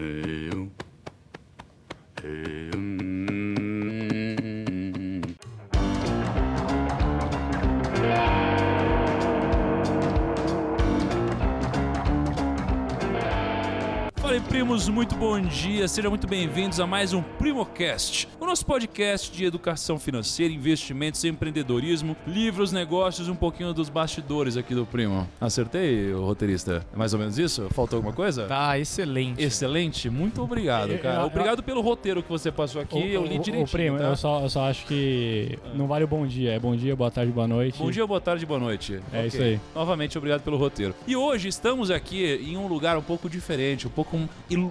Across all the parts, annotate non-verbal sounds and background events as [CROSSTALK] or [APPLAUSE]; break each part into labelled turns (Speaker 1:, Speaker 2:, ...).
Speaker 1: Eu.
Speaker 2: Aí, primos, muito bom dia. Sejam muito bem-vindos a mais um Primocast, o nosso podcast de educação financeira, investimentos, empreendedorismo, livros, negócios, um pouquinho dos bastidores aqui do Primo. Acertei, o roteirista? É mais ou menos isso? Faltou alguma coisa?
Speaker 3: Tá, excelente.
Speaker 2: Excelente, muito obrigado,
Speaker 4: Eu-
Speaker 2: cara.
Speaker 4: eu-
Speaker 2: Obrigado pelo roteiro que você passou aqui, eu li
Speaker 4: o,
Speaker 2: direitinho.
Speaker 4: o primo,
Speaker 2: tá?
Speaker 4: eu, só, eu só acho que não vale o bom dia. É bom dia, boa tarde, boa noite.
Speaker 2: Bom dia, boa tarde, boa noite.
Speaker 4: É
Speaker 2: Ok.
Speaker 4: isso aí.
Speaker 2: Novamente, obrigado pelo roteiro. E hoje estamos aqui em um lugar um pouco diferente, um pouco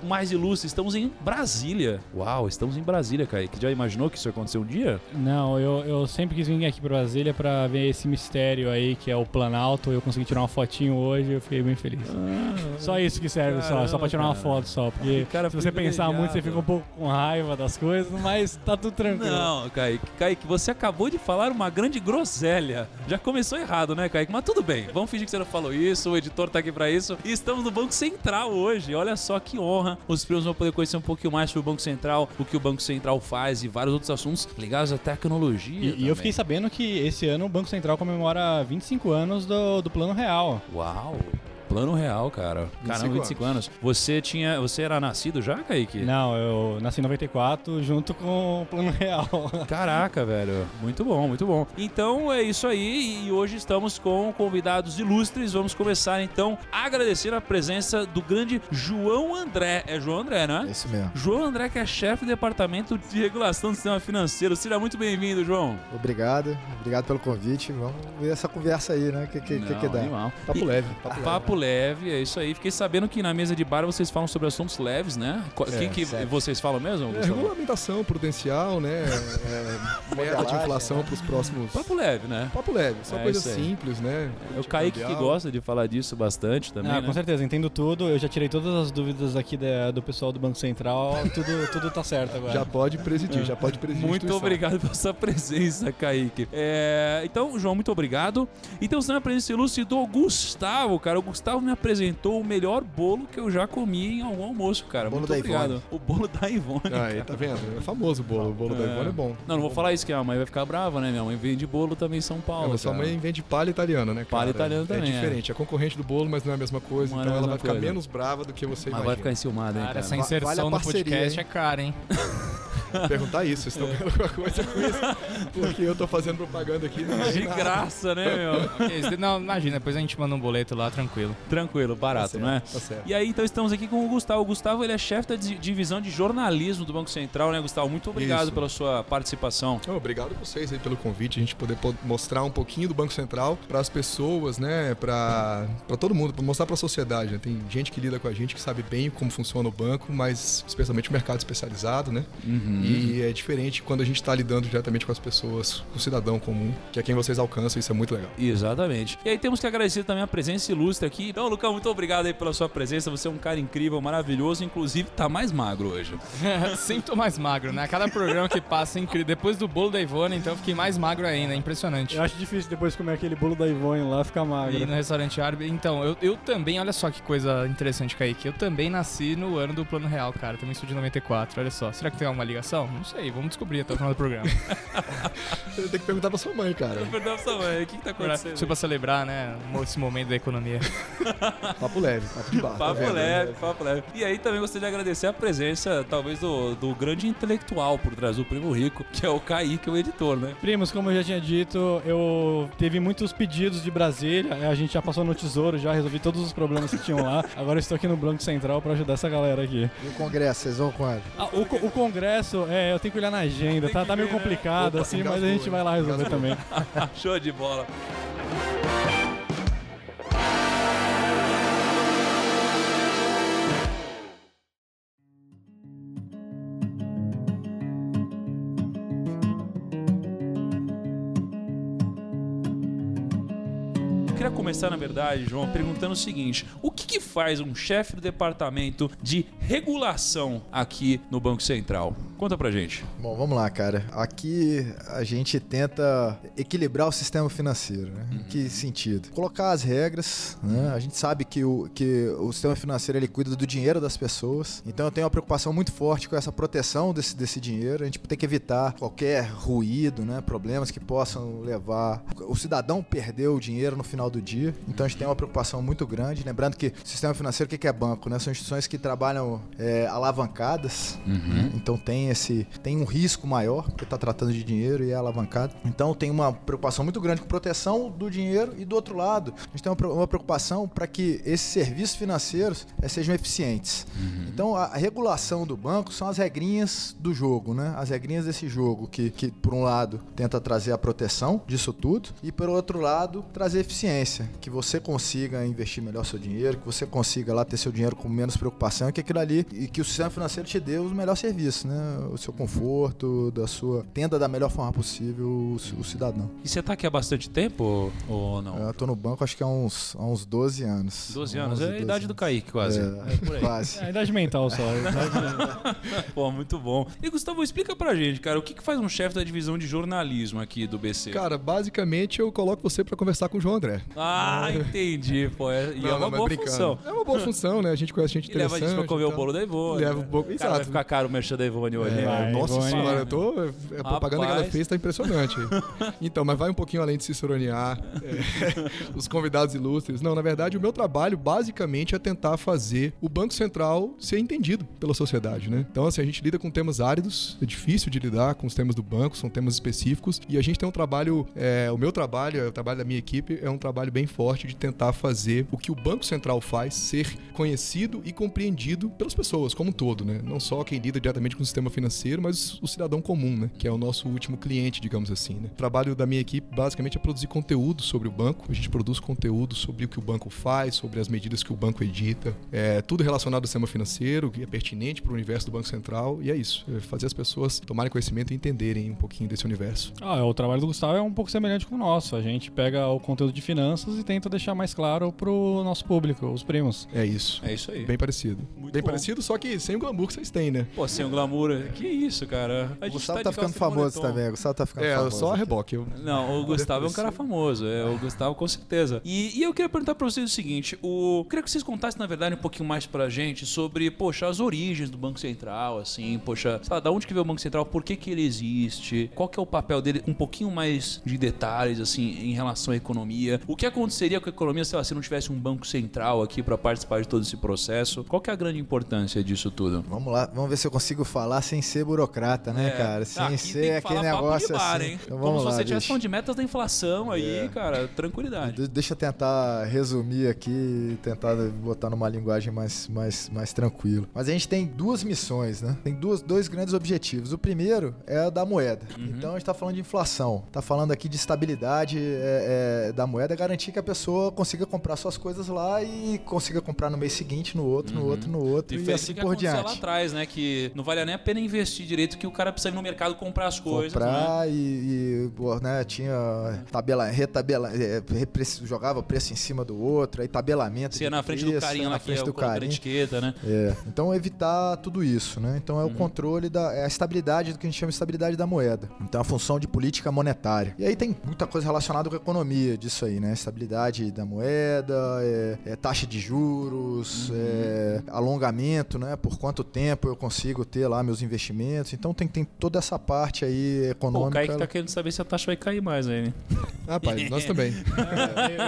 Speaker 2: mais ilustre. Estamos em Brasília. Uau, estamos em Brasília, Kaique. Já imaginou que isso ia acontecer um dia?
Speaker 4: Não, eu, eu sempre quis vir aqui pra Brasília pra ver esse mistério aí que é o Planalto. Eu consegui tirar uma fotinho hoje eu fiquei bem feliz. só isso que serve, só, só pra tirar uma
Speaker 2: Caramba,
Speaker 4: foto só. Porque
Speaker 2: Cara
Speaker 4: se você pensar muito, você fica um pouco com raiva das coisas, mas tá tudo tranquilo.
Speaker 2: Não, Kaique. Kaique, você acabou de falar uma grande groselha. Já começou errado, né, Kaique? Mas tudo bem. Vamos fingir que você não falou isso. O editor tá aqui pra isso. E estamos no Banco Central hoje. Olha só que honra. Os primos vão poder conhecer um pouquinho mais sobre o Banco Central, o que o Banco Central faz e vários outros assuntos ligados à tecnologia.
Speaker 4: E, e eu fiquei sabendo que esse ano o Banco Central comemora 25 anos do, do Plano Real.
Speaker 2: Uau! Plano real, cara. Caramba, 25 anos. Você tinha. Você era nascido já, Kaique?
Speaker 4: Não, eu nasci em 94 junto com o Plano Real. [LAUGHS]
Speaker 2: Caraca, velho. Muito bom, muito bom. Então é isso aí. E hoje estamos com convidados ilustres. Vamos começar então a agradecer a presença do grande João André. É João André, não
Speaker 5: É
Speaker 2: é?
Speaker 5: isso mesmo.
Speaker 2: João André, que é chefe do departamento de regulação do sistema financeiro. Seja muito bem-vindo, João.
Speaker 5: Obrigado, obrigado pelo convite. Vamos ver essa conversa aí, né? O que, que, que, que dá?
Speaker 2: animal.
Speaker 5: Papo
Speaker 2: E-
Speaker 5: leve, papo,
Speaker 2: Papo leve, é isso aí. Fiquei sabendo que na mesa de bar vocês falam sobre assuntos leves, né? O que, que
Speaker 5: sério.
Speaker 2: vocês falam mesmo?
Speaker 6: É, regulamentação prudencial, né? É, meta de inflação
Speaker 5: né?
Speaker 6: para os próximos.
Speaker 2: Papo leve, né?
Speaker 6: Papo leve, só
Speaker 2: É, aí.
Speaker 6: simples, né?
Speaker 2: É o Kaique que gosta de falar disso bastante também,
Speaker 4: Ah,
Speaker 2: né?
Speaker 4: com certeza, entendo tudo. Eu já tirei todas as dúvidas aqui da- do pessoal do Banco Central. Tudo, tudo tá certo agora.
Speaker 6: Já pode presidir, já pode presidir.
Speaker 2: Muito obrigado pela sua presença, Kaique. É, então, João, muito obrigado. Então, você tem a presença ilustre do Gustavo, cara. O Gustavo me apresentou o melhor bolo que eu já comi em algum almoço, cara.
Speaker 5: Bolo
Speaker 2: muito
Speaker 5: da
Speaker 2: obrigado.
Speaker 5: Ivone.
Speaker 2: O bolo da Ivone.
Speaker 6: Aí, tá vendo? É famoso o bolo. O bolo da Ivone é bom.
Speaker 2: Não, não vou falar isso que a mãe vai ficar brava, né? Minha mãe vende bolo também em São
Speaker 6: É,
Speaker 2: Paulo.
Speaker 6: mas sua mãe vende palha italiana, né?
Speaker 2: Palha
Speaker 6: cara?
Speaker 2: italiana também,
Speaker 6: É diferente. É concorrente do bolo, mas não é a mesma coisa.
Speaker 2: É
Speaker 6: então ela vai ficar
Speaker 2: coisa.
Speaker 6: menos brava do que você
Speaker 2: Mas vai
Speaker 6: imagina.
Speaker 2: ficar enciumada, hein,
Speaker 3: Cara,
Speaker 2: cara?
Speaker 3: essa
Speaker 5: vale
Speaker 3: inserção no
Speaker 5: parceria,
Speaker 3: podcast
Speaker 5: hein?
Speaker 3: é cara, hein? [LAUGHS] [LAUGHS]
Speaker 6: Perguntar isso, vocês estão ganhando alguma coisa com isso? Porque eu tô fazendo propaganda aqui. Não
Speaker 2: De graça, né, meu?
Speaker 3: Ok, isso- Não, imagina, depois a gente manda um boleto lá, tranquilo.
Speaker 2: Tranquilo, barato,
Speaker 6: Tá certo, tá certo.
Speaker 2: E aí, então, estamos aqui com o Gustavo. O Gustavo, ele é chefe da di- divisão de jornalismo do Banco Central, né, Gustavo? Muito obrigado
Speaker 6: Isso.
Speaker 2: pela sua participação.
Speaker 6: Então, obrigado a vocês aí pelo convite, a gente poder po- mostrar um pouquinho do Banco Central para as pessoas, né, para todo mundo, para mostrar para a sociedade. né? Tem gente que lida com a gente que sabe bem como funciona o banco, mas especialmente o mercado especializado, né?
Speaker 2: Uhum.
Speaker 6: E é diferente quando a gente está lidando diretamente com as pessoas, com o cidadão comum, que é quem vocês alcançam, isso é muito legal.
Speaker 2: Exatamente. E aí temos que agradecer também a presença ilustre aqui. Então, Lucão, muito obrigado aí pela sua presença. Você é um cara incrível, maravilhoso. Inclusive, tá mais magro hoje. [LAUGHS]
Speaker 3: Sempre tô mais magro, né? Cada programa que passa é incrível. Depois do bolo da Ivone, então eu fiquei mais magro ainda, é impressionante.
Speaker 4: Eu acho difícil depois comer aquele bolo da Ivone lá ficar magro.
Speaker 3: E no restaurante árabe. Então, eu, eu também, olha só que coisa interessante, Kaique. Eu também nasci no ano do Plano Real, cara. Também sou de 94, olha só. Será que tem alguma ligação? Não sei, vamos descobrir até o final do programa. [LAUGHS]
Speaker 6: Você tem que perguntar para sua mãe, cara.
Speaker 2: Perdão, sua mãe. O que, que tá acontecendo?
Speaker 3: Isso pra celebrar, né? Esse momento da economia. [LAUGHS]
Speaker 6: Papo leve, papo de bar. tá
Speaker 2: Papo
Speaker 6: vendo?
Speaker 2: leve, papo leve. E aí também gostaria de agradecer a presença, talvez, do, do grande intelectual por trás do Primo Rico, que é o Kaique, o editor, né?
Speaker 4: Primos, como eu já tinha dito, eu teve muitos pedidos de Brasília. A gente já passou no Tesouro, já resolvi todos os problemas que tinham lá. [LAUGHS] Agora eu estou aqui no Banco Central para ajudar essa galera aqui.
Speaker 5: E o congresso, vocês vão quando?
Speaker 4: Ah, o, o congresso, é, eu tenho que olhar na agenda, tá, tá meio complicado assim, mas a gente vai lá resolver também. [LAUGHS]
Speaker 2: Show de bola. Eu queria começar, na verdade, João, perguntando o seguinte: o que, que faz um chefe do departamento de regulação aqui no Banco Central? Conta pra gente.
Speaker 5: Bom, vamos lá, cara. Aqui a gente tenta equilibrar o sistema financeiro, né? Em que sentido? Colocar as regras, né? A gente sabe que o, que o sistema financeiro ele cuida do dinheiro das pessoas, então eu tenho uma preocupação muito forte com essa proteção desse, desse dinheiro. A gente tem que evitar qualquer ruído, né? Problemas que possam levar o cidadão perder o dinheiro no final do dia. Então a gente tem uma preocupação muito grande. Lembrando que o sistema financeiro, o que é banco? Né? São instituições que trabalham é, alavancadas, né? então tem esse tem um risco maior porque está tratando de dinheiro e é alavancado. Então tem uma preocupação muito grande com proteção do dinheiro e do outro lado a gente tem uma pre- uma preocupação para que esses serviços financeiros eh, sejam eficientes. Então a, regulação do banco são as regrinhas do jogo, né? As regrinhas desse jogo que, que por um lado tenta trazer a proteção disso tudo e por outro lado trazer eficiência, que você consiga investir melhor seu dinheiro, que você consiga lá ter seu dinheiro com menos preocupação, e que aquilo ali e que o sistema financeiro te dê o melhor serviço, né? O seu conforto, da sua tenda da melhor forma possível o, ci- o cidadão.
Speaker 2: E você tá aqui há bastante tempo ou- não?
Speaker 5: Eu tô no banco acho que há uns, há uns 12 anos.
Speaker 2: 12 anos,
Speaker 5: 11,
Speaker 2: é a idade do
Speaker 5: anos.
Speaker 2: Kaique, quase.
Speaker 5: É,
Speaker 2: por aí.
Speaker 5: quase.
Speaker 4: É a idade mental só. idade- [LAUGHS]
Speaker 2: Pô, muito bom. E Gustavo, explica pra gente, cara, o que, que faz um chefe da divisão de jornalismo aqui do BC?
Speaker 6: Cara, basicamente eu coloco você pra conversar com o João André.
Speaker 2: Ah, [LAUGHS] entendi, pô. É, e
Speaker 6: Não,
Speaker 2: é uma
Speaker 6: não,
Speaker 2: boa função.
Speaker 6: É uma boa função, né? A gente conhece gente [LAUGHS]
Speaker 2: E leva a
Speaker 6: interessante.
Speaker 2: gente pra comer
Speaker 6: e
Speaker 2: o bolo da Ivone.
Speaker 6: Leva o bolo-
Speaker 2: Cara, vai
Speaker 6: exato.
Speaker 2: ficar caro o merchan da Ivone
Speaker 6: É,
Speaker 2: né?
Speaker 4: Vai,
Speaker 6: nossa
Speaker 4: Ivone.
Speaker 6: senhora, eu tô. A propaganda que ela
Speaker 2: Rapaz.
Speaker 6: fez tá impressionante. [LAUGHS] então, mas vai um pouquinho além de se soronear é, [LAUGHS] os convidados ilustres. Não, na verdade, o meu trabalho basicamente é tentar fazer o Banco Central ser entendido pela sociedade, né? Então, assim, a gente lida com temas áridos, é difícil de lidar com os temas do banco, são temas específicos, e a gente tem um trabalho, é, o meu trabalho, o trabalho da minha equipe, é um trabalho bem forte de tentar fazer o que o Banco Central faz ser conhecido e compreendido pelas pessoas como um todo, né? Não só quem lida diretamente com o sistema financeiro, mas o cidadão comum, né? Que é o nosso último cliente, digamos assim, né? O trabalho da minha equipe basicamente é produzir conteúdo sobre o banco. A gente produz conteúdo sobre o que o banco faz, sobre as medidas que o banco edita. É tudo relacionado ao sistema financeiro, que é pertinente para o universo do Banco Central. E é isso, é fazer as pessoas tomarem conhecimento e entenderem um pouquinho desse universo.
Speaker 4: Ah, o trabalho do Gustavo é um pouco semelhante com o nosso. A gente pega o conteúdo de finanças e tenta deixar mais claro pro nosso público, os primos.
Speaker 6: É isso.
Speaker 2: É isso aí.
Speaker 6: Bem parecido.
Speaker 2: Muito
Speaker 6: Bem
Speaker 2: bom.
Speaker 6: parecido, só que sem o glamour que vocês têm, né?
Speaker 2: Pô, sem o glamour. Que isso, cara? A
Speaker 5: O Gustavo
Speaker 2: de
Speaker 5: tá ficando famoso
Speaker 2: moletom.
Speaker 5: também. O Gustavo tá ficando
Speaker 6: É,
Speaker 5: famoso.
Speaker 6: só a reboque. Eu...
Speaker 2: Não, o [LAUGHS] Gustavo é um cara famoso. É, o Gustavo com certeza. E, e eu queria perguntar pra vocês o seguinte: o, eu queria que vocês contassem, na verdade, um pouquinho mais pra gente sobre, poxa, as origens do Banco Central, assim, poxa, sei lá, da onde que veio o Banco Central, por que que ele existe, qual que é o papel dele, um pouquinho mais de detalhes, assim, em relação à economia. O que aconteceria com a economia, sei lá, se não tivesse um Banco Central aqui pra participar de todo esse processo? Qual que é a grande importância disso tudo?
Speaker 5: Vamos lá, vamos ver se eu consigo falar sem ser burocrata, né,
Speaker 2: É.
Speaker 5: cara? Sem
Speaker 2: Aqui tem
Speaker 5: ser
Speaker 2: que
Speaker 5: aquele negócio
Speaker 2: bar,
Speaker 5: assim.
Speaker 2: hein?
Speaker 5: Então
Speaker 2: Como se
Speaker 5: lá,
Speaker 2: você estivesse
Speaker 5: bicho.
Speaker 2: falando de metas da inflação aí,
Speaker 5: É.
Speaker 2: cara, tranquilidade.
Speaker 5: De- Deixa eu tentar resumir aqui e tentar botar numa linguagem mais, mais, mais tranquila. Mas a gente tem duas missões, né? Tem duas, dois grandes objetivos. O primeiro é a da moeda. Então a gente tá falando de inflação. Tá falando aqui de estabilidade é, é, da moeda, garantir que a pessoa consiga comprar suas coisas lá e consiga comprar no mês seguinte, no outro, no outro, no outro e,
Speaker 2: Diferente
Speaker 5: assim por diante.
Speaker 2: lá atrás, né? Que não valia nem a pena investir direito que o cara precisa ir no mercado comprar as coisas, né?
Speaker 5: comprar e, e, pô, né, tinha tabela, retabela, é, jogava preço em cima do outro, aí tabelamento.
Speaker 2: Você ia na frente do
Speaker 5: preço,
Speaker 2: carinha
Speaker 5: na
Speaker 2: lá que é
Speaker 5: frente
Speaker 2: o
Speaker 5: do carinha.
Speaker 2: etiqueta, né?
Speaker 5: É, então evitar tudo isso, né? Então
Speaker 2: Uhum.
Speaker 5: é o controle da é a estabilidade do que a gente chama de estabilidade da moeda. Então a função de política monetária. E aí tem muita coisa relacionada com a economia disso aí, né? Estabilidade da moeda, é, é taxa de juros,
Speaker 2: Uhum.
Speaker 5: é alongamento, né? Por quanto tempo eu consigo ter lá meus investimentos. Então tem, tem toda essa parte aí
Speaker 2: Pô, o
Speaker 5: econômica.
Speaker 2: Kaique tá querendo saber se a taxa vai cair mais aí, né? [LAUGHS]
Speaker 6: Rapaz, nós também.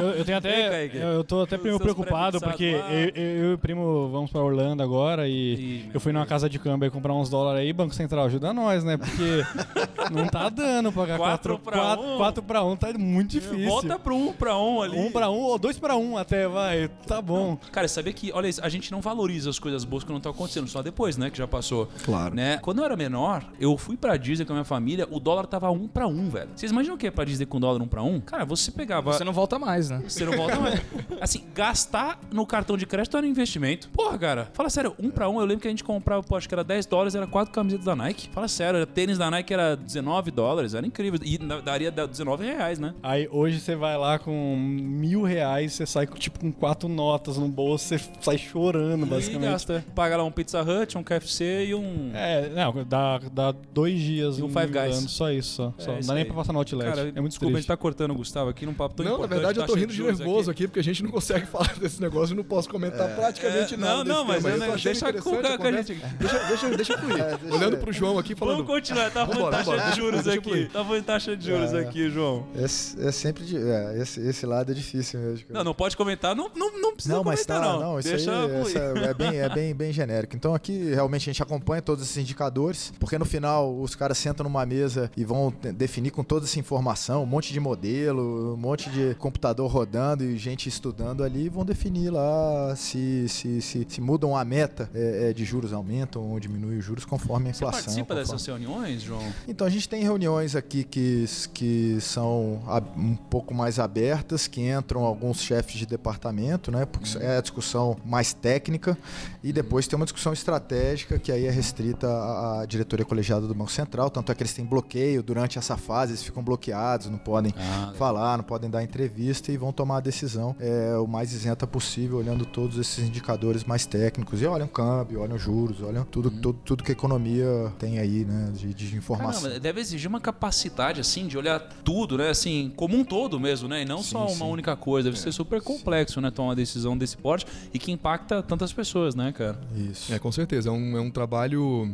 Speaker 4: Eu, eu tenho
Speaker 2: E aí,
Speaker 4: até.
Speaker 2: Kaique?
Speaker 4: Eu, eu tô até
Speaker 2: seus
Speaker 4: preocupado porque eu, eu- e o primo vamos pra Orlando agora e
Speaker 2: Ih, meu
Speaker 4: eu fui numa casa de câmbio aí comprar uns dólares aí, Banco Central, ajuda nós, né? Porque [LAUGHS] não tá dando pagar
Speaker 2: Quatro
Speaker 4: 4
Speaker 2: pra um?
Speaker 4: 4 pra 1 tá muito difícil.
Speaker 2: Volta pro um pra um ali.
Speaker 4: Um pra um ou dois pra um até, vai. Tá bom.
Speaker 2: Cara, sabia que, olha, isso, a gente não valoriza as coisas boas que não estão acontecendo, só depois, né, que já passou.
Speaker 6: Claro.
Speaker 2: Né? Quando eu era menor, eu fui pra Disney com a minha família, o dólar tava um pra um, velho. Vocês imaginam o que é pra Disney com dólar um pra um? Cara, você pegava...
Speaker 3: Você não volta mais, né?
Speaker 2: Você não volta mais. [LAUGHS] Assim, gastar no cartão de crédito era um investimento. Porra, cara, fala sério, um pra um, eu lembro que a gente comprava, pô, acho que era 10 dólares, era quatro camisetas da Nike. Fala sério, era tênis da Nike era 19 dólares, era incrível. E daria 19 reais, né?
Speaker 4: Aí hoje você vai lá com mil reais, você sai com, tipo com quatro notas no bolso, você sai chorando,
Speaker 2: E
Speaker 4: basicamente.
Speaker 2: gasta. Paga lá um Pizza Hut, um KFC e um.
Speaker 4: É, É, não, dá, dá dois dias
Speaker 2: E um
Speaker 4: em
Speaker 2: Five Guys.
Speaker 4: Só isso. Só, só.
Speaker 2: É,
Speaker 4: não dá nem
Speaker 2: aí.
Speaker 4: pra passar no Outlet.
Speaker 2: Cara,
Speaker 4: é muito
Speaker 2: desculpa, a gente tá cortando o Gustavo aqui num papo tão
Speaker 6: Não, na
Speaker 2: importante.
Speaker 6: verdade eu tô rindo de nervoso aqui. porque a gente não consegue [LAUGHS] falar desse negócio e não posso comentar praticamente
Speaker 2: É,
Speaker 6: nada.
Speaker 2: não, não, mas eu
Speaker 6: Eu
Speaker 2: não- deixa com a- com a
Speaker 6: conversa.
Speaker 2: gente-
Speaker 6: Deixa, deixa, deixa fluir. [LAUGHS]
Speaker 5: É, deixa-
Speaker 6: Olhando pro João aqui falando.
Speaker 2: Vamos continuar, tá falando
Speaker 6: Vambora,
Speaker 2: taxa de juros aqui. Tá falando taxa de juros
Speaker 5: É.
Speaker 2: aqui, João.
Speaker 5: É sempre de, é, esse, lado é difícil mesmo.
Speaker 2: Não, não pode comentar, não, não, não precisa
Speaker 5: Não, mas
Speaker 2: comentar,
Speaker 5: tá,
Speaker 2: não.
Speaker 5: não, isso
Speaker 2: Deixa
Speaker 5: aí é, bem, é bem, bem genérico. Então aqui realmente a gente acompanha todos esses indicadores, porque no final os caras sentam numa mesa e vão definir com toda essa informação, um monte de modelo, um monte de computador rodando e gente estudando ali, vão definir lá se, se, se, se mudam a meta é, é, de juros, aumentam ou diminuem os juros conforme a
Speaker 2: Você
Speaker 5: inflação.
Speaker 2: participa
Speaker 5: conforme-
Speaker 2: dessas reuniões, João?
Speaker 5: então a gente tem reuniões aqui que, que são um pouco mais abertas, que entram alguns chefes de departamento, né? Porque isso é a discussão mais técnica. E depois tem uma discussão estratégica que aí é restrita à diretoria colegiada do Banco Central. Tanto é que eles têm bloqueio durante essa fase, eles ficam bloqueados, não podem
Speaker 2: Ah,
Speaker 5: falar, não podem dar entrevista e vão tomar a decisão é, o mais isenta possível, olhando todos esses indicadores mais técnicos. E olham câmbio, olham juros, olham tudo, tudo, tudo que a economia tem aí, né? De, de informação.
Speaker 2: Caramba, deve exigir uma capacidade, assim, de olhar tudo, né? Assim, como um todo mesmo, né? E não
Speaker 5: Sim,
Speaker 2: só uma
Speaker 5: sim.
Speaker 2: única coisa. Deve ser super complexo, né? Tomar uma decisão desse porte e que impacta tantas pessoas, né, cara?
Speaker 5: Isso.
Speaker 6: É, com certeza. É um, é um trabalho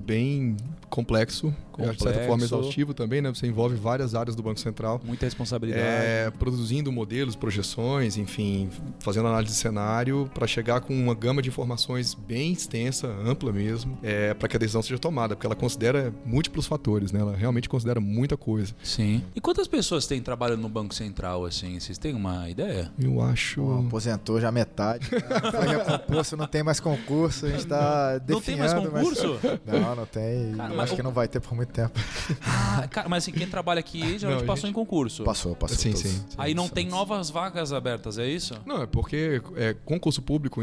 Speaker 6: bem complexo, é, de certa forma
Speaker 2: Complexo.
Speaker 6: exaustivo também, né? Você envolve várias áreas do Banco Central.
Speaker 2: Muita responsabilidade.
Speaker 6: É, produzindo modelos, projeções, enfim, fazendo análise de cenário para chegar com uma gama de informações bem extensa, ampla mesmo, é, para que a decisão seja tomada, porque ela considera múltiplos fatores, né? Ela realmente considera muita coisa.
Speaker 2: Sim. E quantas pessoas tem trabalhando no Banco Central, assim? Vocês têm uma ideia?
Speaker 6: Eu acho.
Speaker 5: Pô, aposentou já metade. [LAUGHS] Foi recomposto, não tem mais concurso. A gente tá
Speaker 2: Não tem mais
Speaker 5: definhando, mas-
Speaker 2: concurso? [LAUGHS]
Speaker 5: Não, não tem.
Speaker 2: Cara,
Speaker 5: Eu acho
Speaker 2: o-
Speaker 5: que não vai ter por muito tempo.
Speaker 2: Ah, cara, mas assim, quem trabalha aqui [LAUGHS] geralmente
Speaker 6: Não, a
Speaker 2: passou
Speaker 6: gente-
Speaker 2: em concurso.
Speaker 5: Passou, passou.
Speaker 6: Sim, sim, sim.
Speaker 2: Aí não tem novas vagas abertas, é isso?
Speaker 6: Não, é porque é, concurso público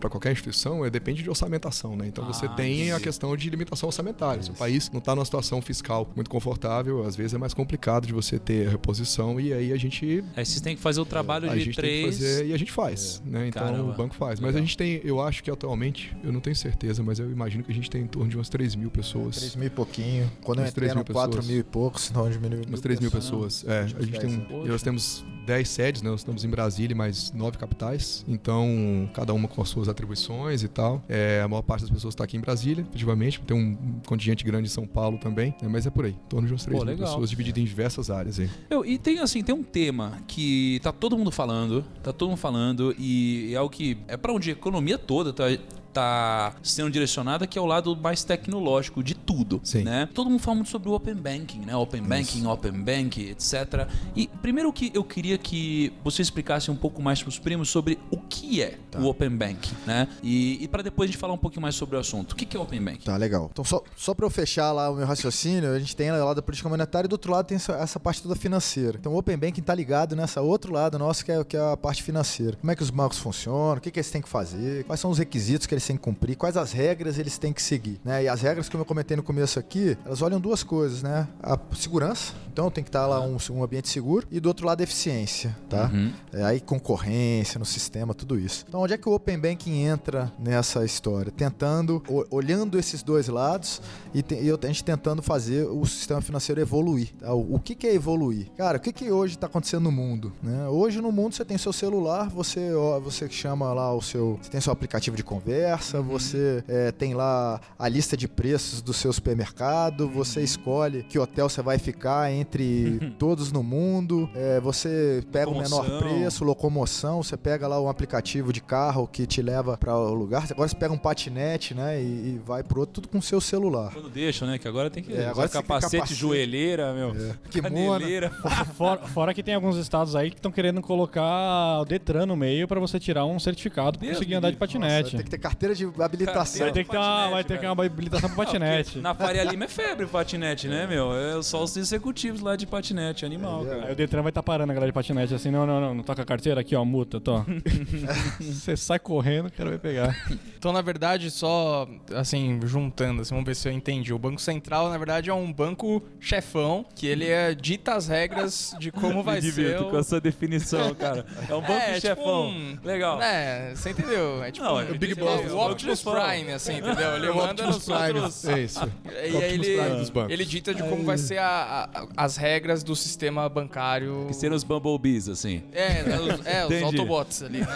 Speaker 6: para qualquer instituição é, depende de orçamentação, né? Então você
Speaker 2: Ah,
Speaker 6: tem a questão de limitação orçamentária. Se o país não está numa situação fiscal muito confortável, às vezes é mais complicado de você ter reposição e aí a gente
Speaker 2: Aí vocês têm que fazer o trabalho
Speaker 6: a
Speaker 2: de
Speaker 6: gente tem que
Speaker 2: três.
Speaker 6: fazer e a gente faz, né? Então
Speaker 2: Caramba.
Speaker 6: o banco faz. Mas
Speaker 2: Legal.
Speaker 6: a gente tem, eu acho que atualmente, eu não tenho certeza, mas eu imagino que a gente tem em torno de umas 3 mil pessoas.
Speaker 5: 3 mil e pouquinho. Quando eu entrei
Speaker 6: 3
Speaker 5: eram
Speaker 6: mil
Speaker 5: 4
Speaker 6: pessoas.
Speaker 5: mil e poucos, então diminuiu.
Speaker 6: Umas 3 mil
Speaker 5: pessoas.
Speaker 6: pessoas. É, a gente tem
Speaker 5: 10,
Speaker 6: nós temos 10 sedes, né? Nós estamos em Brasília e mais 9 capitais. Então, cada uma com as suas atribuições e tal. É, a maior parte das pessoas está aqui em Brasília, efetivamente. Tem um contingente grande em São Paulo também. né, mas é por aí. Em torno de umas 3
Speaker 2: Pô,
Speaker 6: mil
Speaker 2: legal.
Speaker 6: pessoas divididas em diversas áreas aí.
Speaker 2: Meu, e tem assim, tem um tema que tá todo mundo falando, tá todo mundo falando, e é o que é pra onde a economia toda tá, tá sendo direcionada, que é o lado mais tecnológico de tudo,
Speaker 6: Sim.
Speaker 2: né? Todo mundo fala muito sobre o Open Banking, né? Open Banking, Open Bank, etc. E primeiro que eu queria que você explicasse um pouco mais pros primos sobre o que é
Speaker 5: Tá.
Speaker 2: o Open Banking, né? E, e para depois a gente falar um pouquinho mais sobre o assunto. O que que é Open Banking?
Speaker 5: Tá, legal. Então, só, só para eu fechar lá o meu raciocínio, a gente tem lá da política monetária e do outro lado tem essa, essa parte toda financeira. Então, o Open Banking tá ligado nessa outro lado nosso, que é, que é a parte financeira. Como é que os bancos funcionam, o que, que eles têm que fazer, quais são os requisitos que eles têm que cumprir, quais as regras eles têm que seguir. Né? E as regras, como eu comentei no começo aqui, elas olham duas coisas, né? A segurança, então tem que estar lá um, um ambiente seguro, e do outro lado, a eficiência, tá?
Speaker 2: Uhum.
Speaker 5: É, aí concorrência no sistema, tudo isso. Então, onde é que o Open Banking entra nessa história? Tentando, olhando esses dois lados e, te- e a gente tentando fazer o sistema financeiro evoluir. tá? O, o que, que é evoluir? Cara, o que, que hoje está acontecendo no mundo? né? Hoje no mundo você tem seu celular, você, ó, você chama lá o seu. Você tem seu aplicativo de conversa, você é, tem lá a lista de preços do seu supermercado, você escolhe que hotel você vai ficar entre [LAUGHS] todos no mundo, é, você pega o menor preço, locomoção, você pega lá um aplicativo de carro que te leva para o lugar. Agora você pega um patinete, né, e, e vai pro outro, tudo com o seu celular.
Speaker 2: Quando deixa, né? Que agora tem que
Speaker 5: É,
Speaker 2: usar
Speaker 5: agora tem que
Speaker 2: capacete,
Speaker 5: capacete.
Speaker 2: joelheira, meu. [LAUGHS]
Speaker 5: Kimono.
Speaker 2: Caneleira. [LAUGHS]
Speaker 4: Fora, fora que tem alguns estados aí que estão querendo colocar o Detran no meio pra você tirar um certificado pra
Speaker 2: Deus
Speaker 4: conseguir andar de patinete.
Speaker 5: Tem que ter carteira de habilitação.
Speaker 4: Vai ter que ter uma, vai ter que ter uma habilitação pro patinete.
Speaker 2: Na Faria Lima é febre o patinete, né, meu? É só os executivos lá de patinete, animal,
Speaker 5: É,
Speaker 4: Aí
Speaker 2: cara.
Speaker 4: o Detran vai estar parando a galera de patinete assim, não, não, não, não toca a carteira aqui, ó, multa, tô. [LAUGHS] Você sai correndo, quero ver pegar.
Speaker 3: Então, na verdade, só assim, juntando, assim, vamos ver se eu entendi. O Banco Central, na verdade, é um banco chefão, que ele é, dita as regras de como vai
Speaker 2: Me
Speaker 3: ser. o-
Speaker 2: com essa definição, cara. É um banco
Speaker 3: É, tipo
Speaker 2: chefão.
Speaker 3: um-
Speaker 2: Legal.
Speaker 3: É, você entendeu? É tipo
Speaker 2: Não,
Speaker 3: um,
Speaker 2: é o
Speaker 6: Big Boss.
Speaker 3: O Optimus. Prime, assim, entendeu? Ele
Speaker 6: É [LAUGHS] o
Speaker 3: manda
Speaker 6: Optimus
Speaker 3: nos
Speaker 6: Prime.
Speaker 3: outros...
Speaker 6: É isso. [LAUGHS]
Speaker 3: E
Speaker 6: O
Speaker 3: aí
Speaker 6: Optimus
Speaker 3: ele,
Speaker 6: Prime dos bancos.
Speaker 3: ele dita de como vai ser a- a- as regras do sistema bancário.
Speaker 2: Que os Bumblebees, assim.
Speaker 3: É, né, os, é, os. [LAUGHS] Autobots ali, né?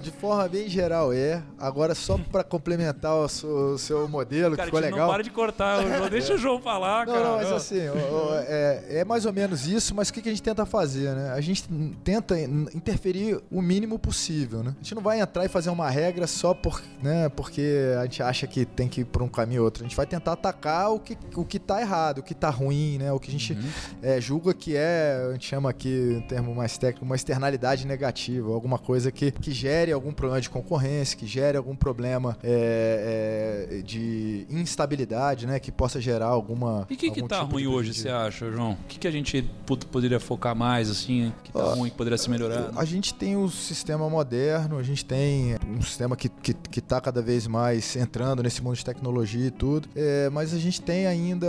Speaker 5: De forma bem geral, é. Agora, só pra complementar o seu, o seu modelo,
Speaker 2: Cara,
Speaker 5: que ficou
Speaker 2: a gente
Speaker 5: legal.
Speaker 2: não para de cortar. o João. Deixa o João falar,
Speaker 5: Não,
Speaker 2: cara.
Speaker 5: não, mas assim, é, é mais ou menos isso, mas o que, que a gente tenta fazer, né? A gente tenta in- interferir o mínimo possível, né? A gente não vai entrar e fazer uma regra só por, né, porque a gente acha que tem que ir por um caminho ou outro. A gente vai tentar atacar o que, o que tá errado, o que tá ruim, né? O que a gente é, julga que é, a gente chama aqui, em termo mais técnico, uma externalidade negativa, alguma coisa que, que gere algum problema de concorrência, que gere algum problema é, é, de instabilidade, né? Que possa gerar alguma.
Speaker 2: E o que, que tá
Speaker 5: tipo
Speaker 2: ruim hoje, você acha, João? O que, que a gente poderia focar mais, assim, que tá
Speaker 5: Ó,
Speaker 2: ruim, que poderia ser melhorado?
Speaker 5: A gente tem um sistema moderno, a gente tem um sistema que, que, que tá cada vez mais entrando nesse mundo de tecnologia e tudo, é, mas a gente tem ainda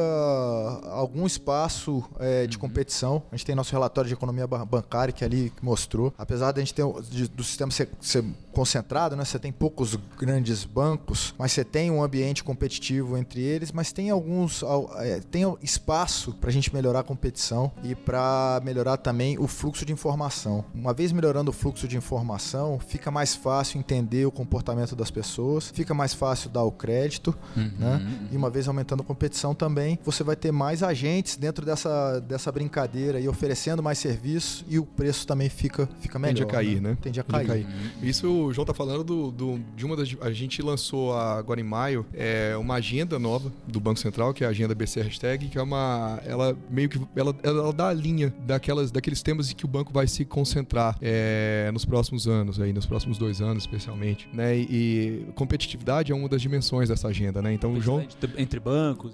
Speaker 5: algum espaço é, de competição. A gente tem nosso relatório de economia ba- bancária que ali mostrou. Apesar da gente ter de- do sistema ser, ser concentrado, né? Você tem poucos grandes bancos, mas você tem um ambiente competitivo entre eles, mas tem alguns al- é, tem espaço para a gente melhorar a competição e para melhorar também o fluxo de informação. Uma vez melhorando o fluxo de informação, fica mais fácil entender o comportamento das pessoas, fica mais fácil dar o crédito, né? E uma vez aumentando a competição também, você vai ter mais agentes dentro dessa, dessa brincadeira e oferecendo mais serviço e o preço também fica, fica melhor.
Speaker 6: Tende a cair, né?
Speaker 5: Tende a
Speaker 6: Tende a
Speaker 5: cair.
Speaker 6: Isso o João tá falando do, do- de uma das. A gente lançou agora em maio é, uma agenda nova do Banco Central, que é a agenda BC Hashtag, que é uma. Ela meio que. Ela, ela dá a linha daquelas, daqueles temas em que o banco vai se concentrar é, nos próximos anos, aí, nos próximos dois anos, especialmente. Né? E, e competitividade é uma das dimensões dessa agenda, né? Então o João.
Speaker 2: Entre, bancos,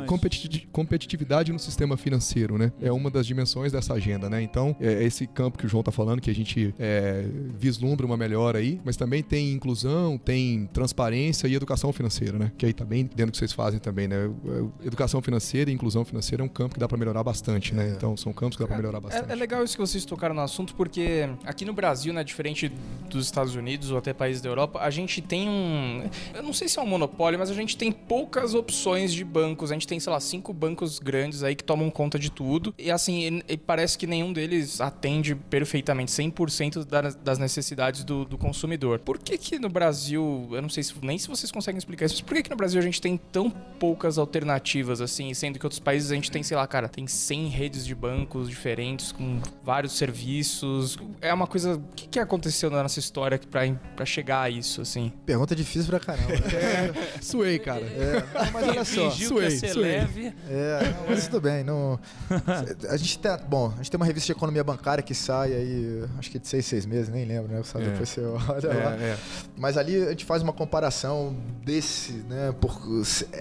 Speaker 2: instituições.
Speaker 6: competiti- competitividade no sistema financeiro, né? É uma das dimensões dessa agenda, né? Então, é esse campo que o João tá falando, que a gente é, vislumbra uma melhora aí, mas também tem inclusão, tem transparência e educação financeira, né? Que aí tá bem dentro do que vocês fazem também, né? É, Educação financeira e inclusão financeira é um campo que dá para melhorar bastante, né? Então, são campos que dá para melhorar bastante.
Speaker 3: É, é legal isso que vocês tocaram no assunto, porque aqui no Brasil, né, diferente dos Estados Unidos ou até países da Europa, a gente tem um. Eu não sei se é um monopólio, mas a gente tem poucas opções de bancos. A gente tem, sei lá, cinco bancos grandes aí que tomam conta de tudo. E assim, parece que nenhum deles atende perfeitamente, 100% das das necessidades do, do consumidor. Por que que no Brasil, eu não sei se, nem se vocês conseguem explicar isso, mas por que que no Brasil a gente tem tão poucas alternativas, assim, sendo que outros países a gente tem, sei lá, cara, tem 100 redes de bancos diferentes, com vários serviços. É uma coisa. O que, que aconteceu na nossa história pra, pra chegar a isso, assim?
Speaker 5: Pergunta difícil pra caramba. né? [LAUGHS]
Speaker 6: Suei, cara.
Speaker 5: É, não, mas olha só.
Speaker 2: Que
Speaker 6: Suei, suei.
Speaker 2: leve.
Speaker 5: É, não, mas tudo bem. Não... [LAUGHS] A gente tem, bom, a gente tem uma revista de economia bancária que sai aí, acho que de seis, seis meses, nem lembro, né? Sabe,
Speaker 6: É.
Speaker 5: Depois você olha lá.
Speaker 6: É, é.
Speaker 5: Mas ali a gente faz uma comparação desse, né? Por,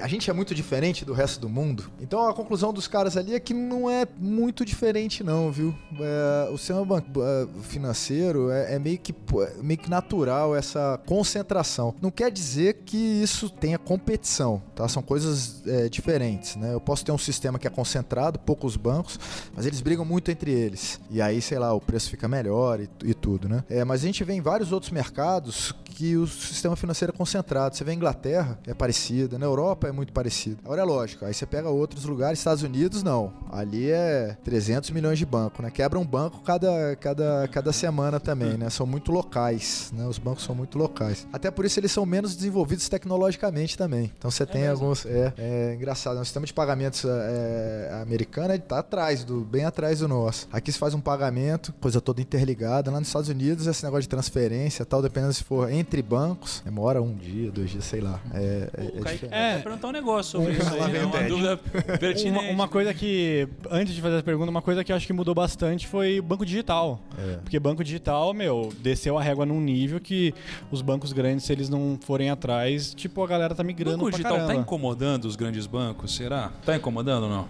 Speaker 5: a gente é muito diferente do resto do mundo. Então a conclusão dos caras ali é que não é muito diferente, não, viu? É, o sistema é, financeiro é, é meio, que, é meio que natural essa concentração. Não quer dizer que isso tenha competição, tá? São coisas é, diferentes, né? Eu posso ter um sistema que é concentrado, poucos bancos, mas eles brigam muito entre eles. E aí, sei lá, o preço fica melhor e, e tudo, né? É, mas a gente vê em vários outros mercados que o sistema financeiro é concentrado. Você vê a Inglaterra, é parecida, na Europa é muito parecido. Agora é lógico, aí você pega outros lugares, Estados Unidos não. Ali é 300 milhões de banco, né? Quebra um banco cada, cada, cada semana também, né? São muito locais, né? Os bancos são muito locais. Até por isso eles são menos desenvolvidos tecnologicamente também. Então você tem alguns... É, é engraçado, o sistema de pagamentos é, americano ele tá atrás, do, bem atrás do nosso. Aqui se faz um pagamento, coisa toda interligada. Lá nos Estados Unidos, esse negócio de transferência tal, dependendo se for entre bancos, demora um dia, dois dias, sei lá. É, é, é
Speaker 4: É.
Speaker 2: perguntar um negócio sobre isso
Speaker 6: Lá
Speaker 2: aí, né? Uma dúvida pertinente.
Speaker 4: Uma, uma coisa que, antes de fazer essa pergunta, uma coisa que eu acho que mudou bastante foi banco digital.
Speaker 5: É.
Speaker 4: Porque banco digital, meu, desceu a régua num nível que os bancos grandes, se eles não forem atrás, tipo, a galera tá
Speaker 2: O
Speaker 4: migrando
Speaker 2: banco
Speaker 4: pra
Speaker 2: digital
Speaker 4: caramba.
Speaker 2: tá incomodando os grandes bancos, será? Tá incomodando ou não?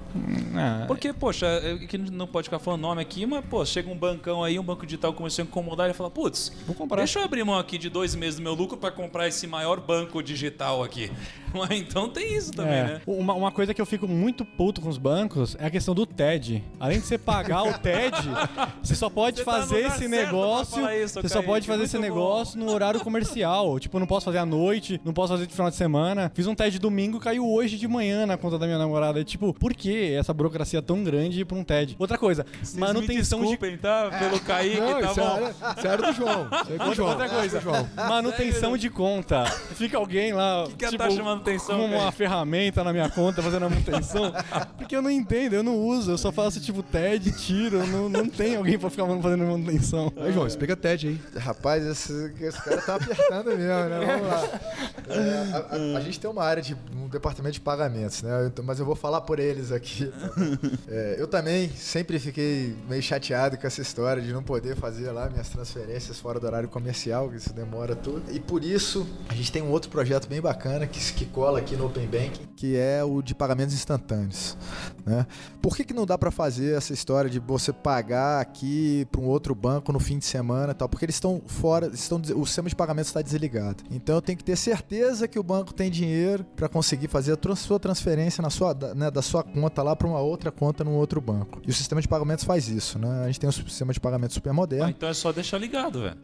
Speaker 4: Ah,
Speaker 2: Porque, poxa, é que não pode ficar falando nome aqui, mas, pô, chega um bancão aí, um banco digital começou a incomodar e fala, putz,
Speaker 4: Vou comprar.
Speaker 2: deixa eu abrir mão aqui de dois meses do meu lucro pra comprar esse maior banco digital aqui. [LAUGHS] Então tem isso também,
Speaker 4: É.
Speaker 2: né?
Speaker 4: Uma, uma coisa que eu fico muito puto com os bancos é a questão do TED. Além de você pagar o [LAUGHS] TED, você só pode
Speaker 2: Você tá
Speaker 4: fazer
Speaker 2: lugar
Speaker 4: esse negócio.
Speaker 2: isso,
Speaker 4: você só pode fazer esse
Speaker 2: bom.
Speaker 4: negócio no horário comercial. [LAUGHS] Tipo, eu não posso fazer à noite, não posso fazer de final de semana. Fiz um TED domingo, caiu hoje de manhã na conta da minha namorada. Tipo, por que essa burocracia tão grande pra um TED? Outra coisa, manutenção
Speaker 2: me
Speaker 4: de
Speaker 2: desculpem, tá? Pelo Kaique,
Speaker 6: Não,
Speaker 2: tá
Speaker 6: isso é
Speaker 2: bom.
Speaker 6: isso é do João. É o
Speaker 4: Outra,
Speaker 6: João.
Speaker 4: outra coisa, manutenção de conta. Fica alguém lá,
Speaker 2: que é a
Speaker 4: tipo,
Speaker 2: taxa de manutenção,
Speaker 4: com uma ferramenta na minha conta fazendo a manutenção. Porque eu não entendo, eu não uso, eu só faço tipo TED, tiro, não, não tem alguém pra ficar fazendo manutenção.
Speaker 6: Aí, João, explica TED aí.
Speaker 5: Rapaz, esse, esse cara tá apertando mesmo, né? Vamos lá. É, a, a- a gente tem uma área de um departamento de pagamentos, né? Então, mas eu vou falar por eles aqui. É, eu também sempre fiquei meio chateado com essa história de não poder fazer lá minhas transferências fora do horário comercial, que isso demora tudo. E por isso, a gente tem um outro projeto bem bacana que, que cola aqui no Open Banking, que é o de pagamentos instantâneos. Né? Por que, que não dá para fazer essa história de você pagar aqui para um outro banco no fim de semana e tal? Porque eles estão fora, estão, o sistema de pagamento está desligado. Então eu tenho que ter certeza que o banco tem dinheiro para conseguir fazer a sua transferência na sua, da, né, da sua conta lá para uma outra conta num outro banco. E o sistema de pagamentos faz isso, né? A gente tem um sistema de pagamento super
Speaker 2: Ah,
Speaker 5: moderno.
Speaker 2: então é só deixar ligado, velho.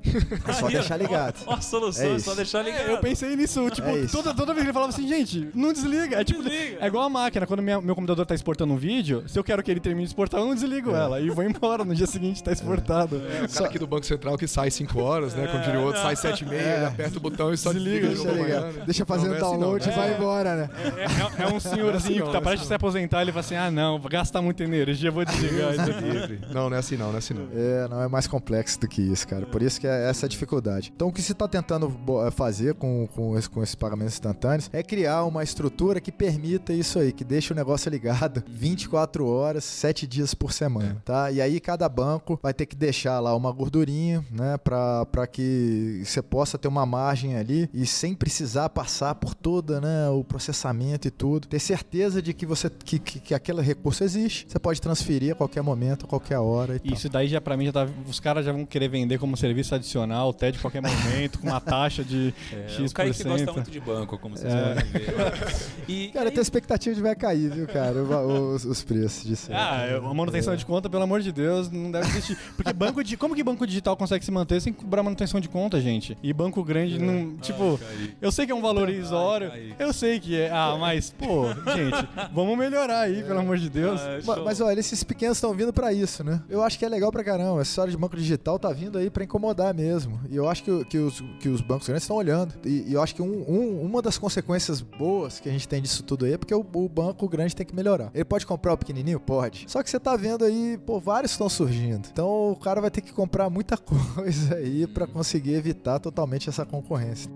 Speaker 5: É só
Speaker 2: Aí,
Speaker 5: deixar ligado.
Speaker 2: Ó, a solução,
Speaker 5: É
Speaker 2: é, só deixar ligado.
Speaker 4: Eu pensei nisso, tipo,
Speaker 5: É isso.
Speaker 4: toda, toda vez que ele falava assim, gente, não desliga. É, tipo,
Speaker 2: desliga.
Speaker 4: é igual a máquina, quando minha- meu computador tá exportando um vídeo, se eu quero que ele termine de exportar, eu não desligo ela e vou embora. No dia seguinte tá exportado.
Speaker 6: O cara aqui do Banco Central que sai 5 horas, né? Como diria o outro, sai 7 e meia, ele aperta o botão e só
Speaker 4: Desliga,
Speaker 6: desliga. de
Speaker 5: Deixa,
Speaker 6: amanhã, né?
Speaker 5: Deixa fazer
Speaker 6: Não,
Speaker 5: o
Speaker 6: não é assim não,
Speaker 5: download
Speaker 6: né?
Speaker 5: e vai embora, né?
Speaker 4: É, é- é um [LAUGHS] senhorzinho que tá prestes a se aposentar, ele fala assim, ah não, gasta muita energia, vou desligar isso aqui.
Speaker 6: Livre. Não, não é assim não, não é assim não.
Speaker 5: É, não é mais complexo do que isso, cara. Por isso que é essa a dificuldade. Então, o que se está tentando eh, fazer com, com, esse- com esses pagamentos instantâneos é criar uma estrutura que permita isso aí, que deixe o negócio ligado 24 horas, 7 dias por semana, tá? E aí cada banco vai ter que deixar lá uma gordurinha, né, pra, pra que você possa ter uma margem ali e sem precisar passar por toda, né, o processamento e tudo. Ter certeza de que você que, que, que aquele recurso existe, você pode transferir a qualquer momento, a qualquer hora e tal.
Speaker 4: Isso daí já pra mim já tá. Os caras já vão querer vender como serviço adicional, o TED a qualquer momento, com uma [LAUGHS] taxa de
Speaker 2: É,
Speaker 4: X%.
Speaker 2: o Kaique gosta muito de banco, como vocês
Speaker 4: É.
Speaker 2: ver. E,
Speaker 5: Cara, eu tenho expectativa de vai cair, viu, cara? Os, os preços disso. aí.
Speaker 4: Ah, é, a manutenção de conta, pelo amor de Deus, não deve existir. Porque banco de. Como que banco digital consegue se manter sem cobrar manutenção de conta, gente? E banco grande não. Tipo,
Speaker 2: Kaique.
Speaker 4: eu sei que é um valor irrisório. Eu sei que é. Ah, mas, pô, gente, vamos melhorar aí, pelo amor de Deus.
Speaker 2: Ah,
Speaker 5: Ma-
Speaker 2: show.
Speaker 5: Mas olha, esses pequenos estão vindo pra isso, né? Eu acho que é legal pra caramba. Essa história de banco digital tá vindo aí pra incomodar mesmo. E eu acho que, que, os, que os bancos grandes estão olhando. E, e eu acho que um- um- uma das consequências boas que a gente tem disso tudo aí é porque o, o banco grande tem que melhorar. Ele pode comprar o pequenininho? Pode. Só que você tá vendo aí, pô, vários estão surgindo. Então o cara vai ter que comprar muita [LAUGHS] coisa aí pra conseguir evitar totalmente essa concorrência.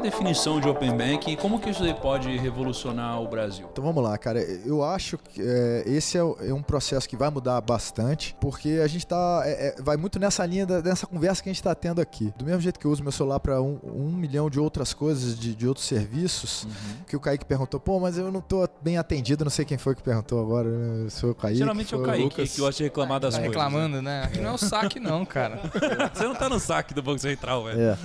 Speaker 2: A definição de Open Bank e como que isso aí pode revolucionar o Brasil?
Speaker 5: Então vamos lá, cara. Eu acho que é, esse é, é um processo que vai mudar bastante, porque a gente tá. é- é, vai muito nessa linha da- dessa conversa que a gente tá tendo aqui. Do mesmo jeito que eu uso meu celular para um, um milhão de outras coisas, de, de outros serviços, que o Kaique perguntou, pô, mas eu não tô bem atendido, não sei quem foi que perguntou agora, né? Se foi o Kaique.
Speaker 2: Geralmente é o Kaique
Speaker 5: Lucas.
Speaker 2: que gosta de reclamar das
Speaker 3: Tá
Speaker 2: coisas.
Speaker 3: reclamando, né? Aqui não é o saque, não, cara.
Speaker 2: né? [LAUGHS] Você não tá no saque do Banco Central, velho.
Speaker 5: É.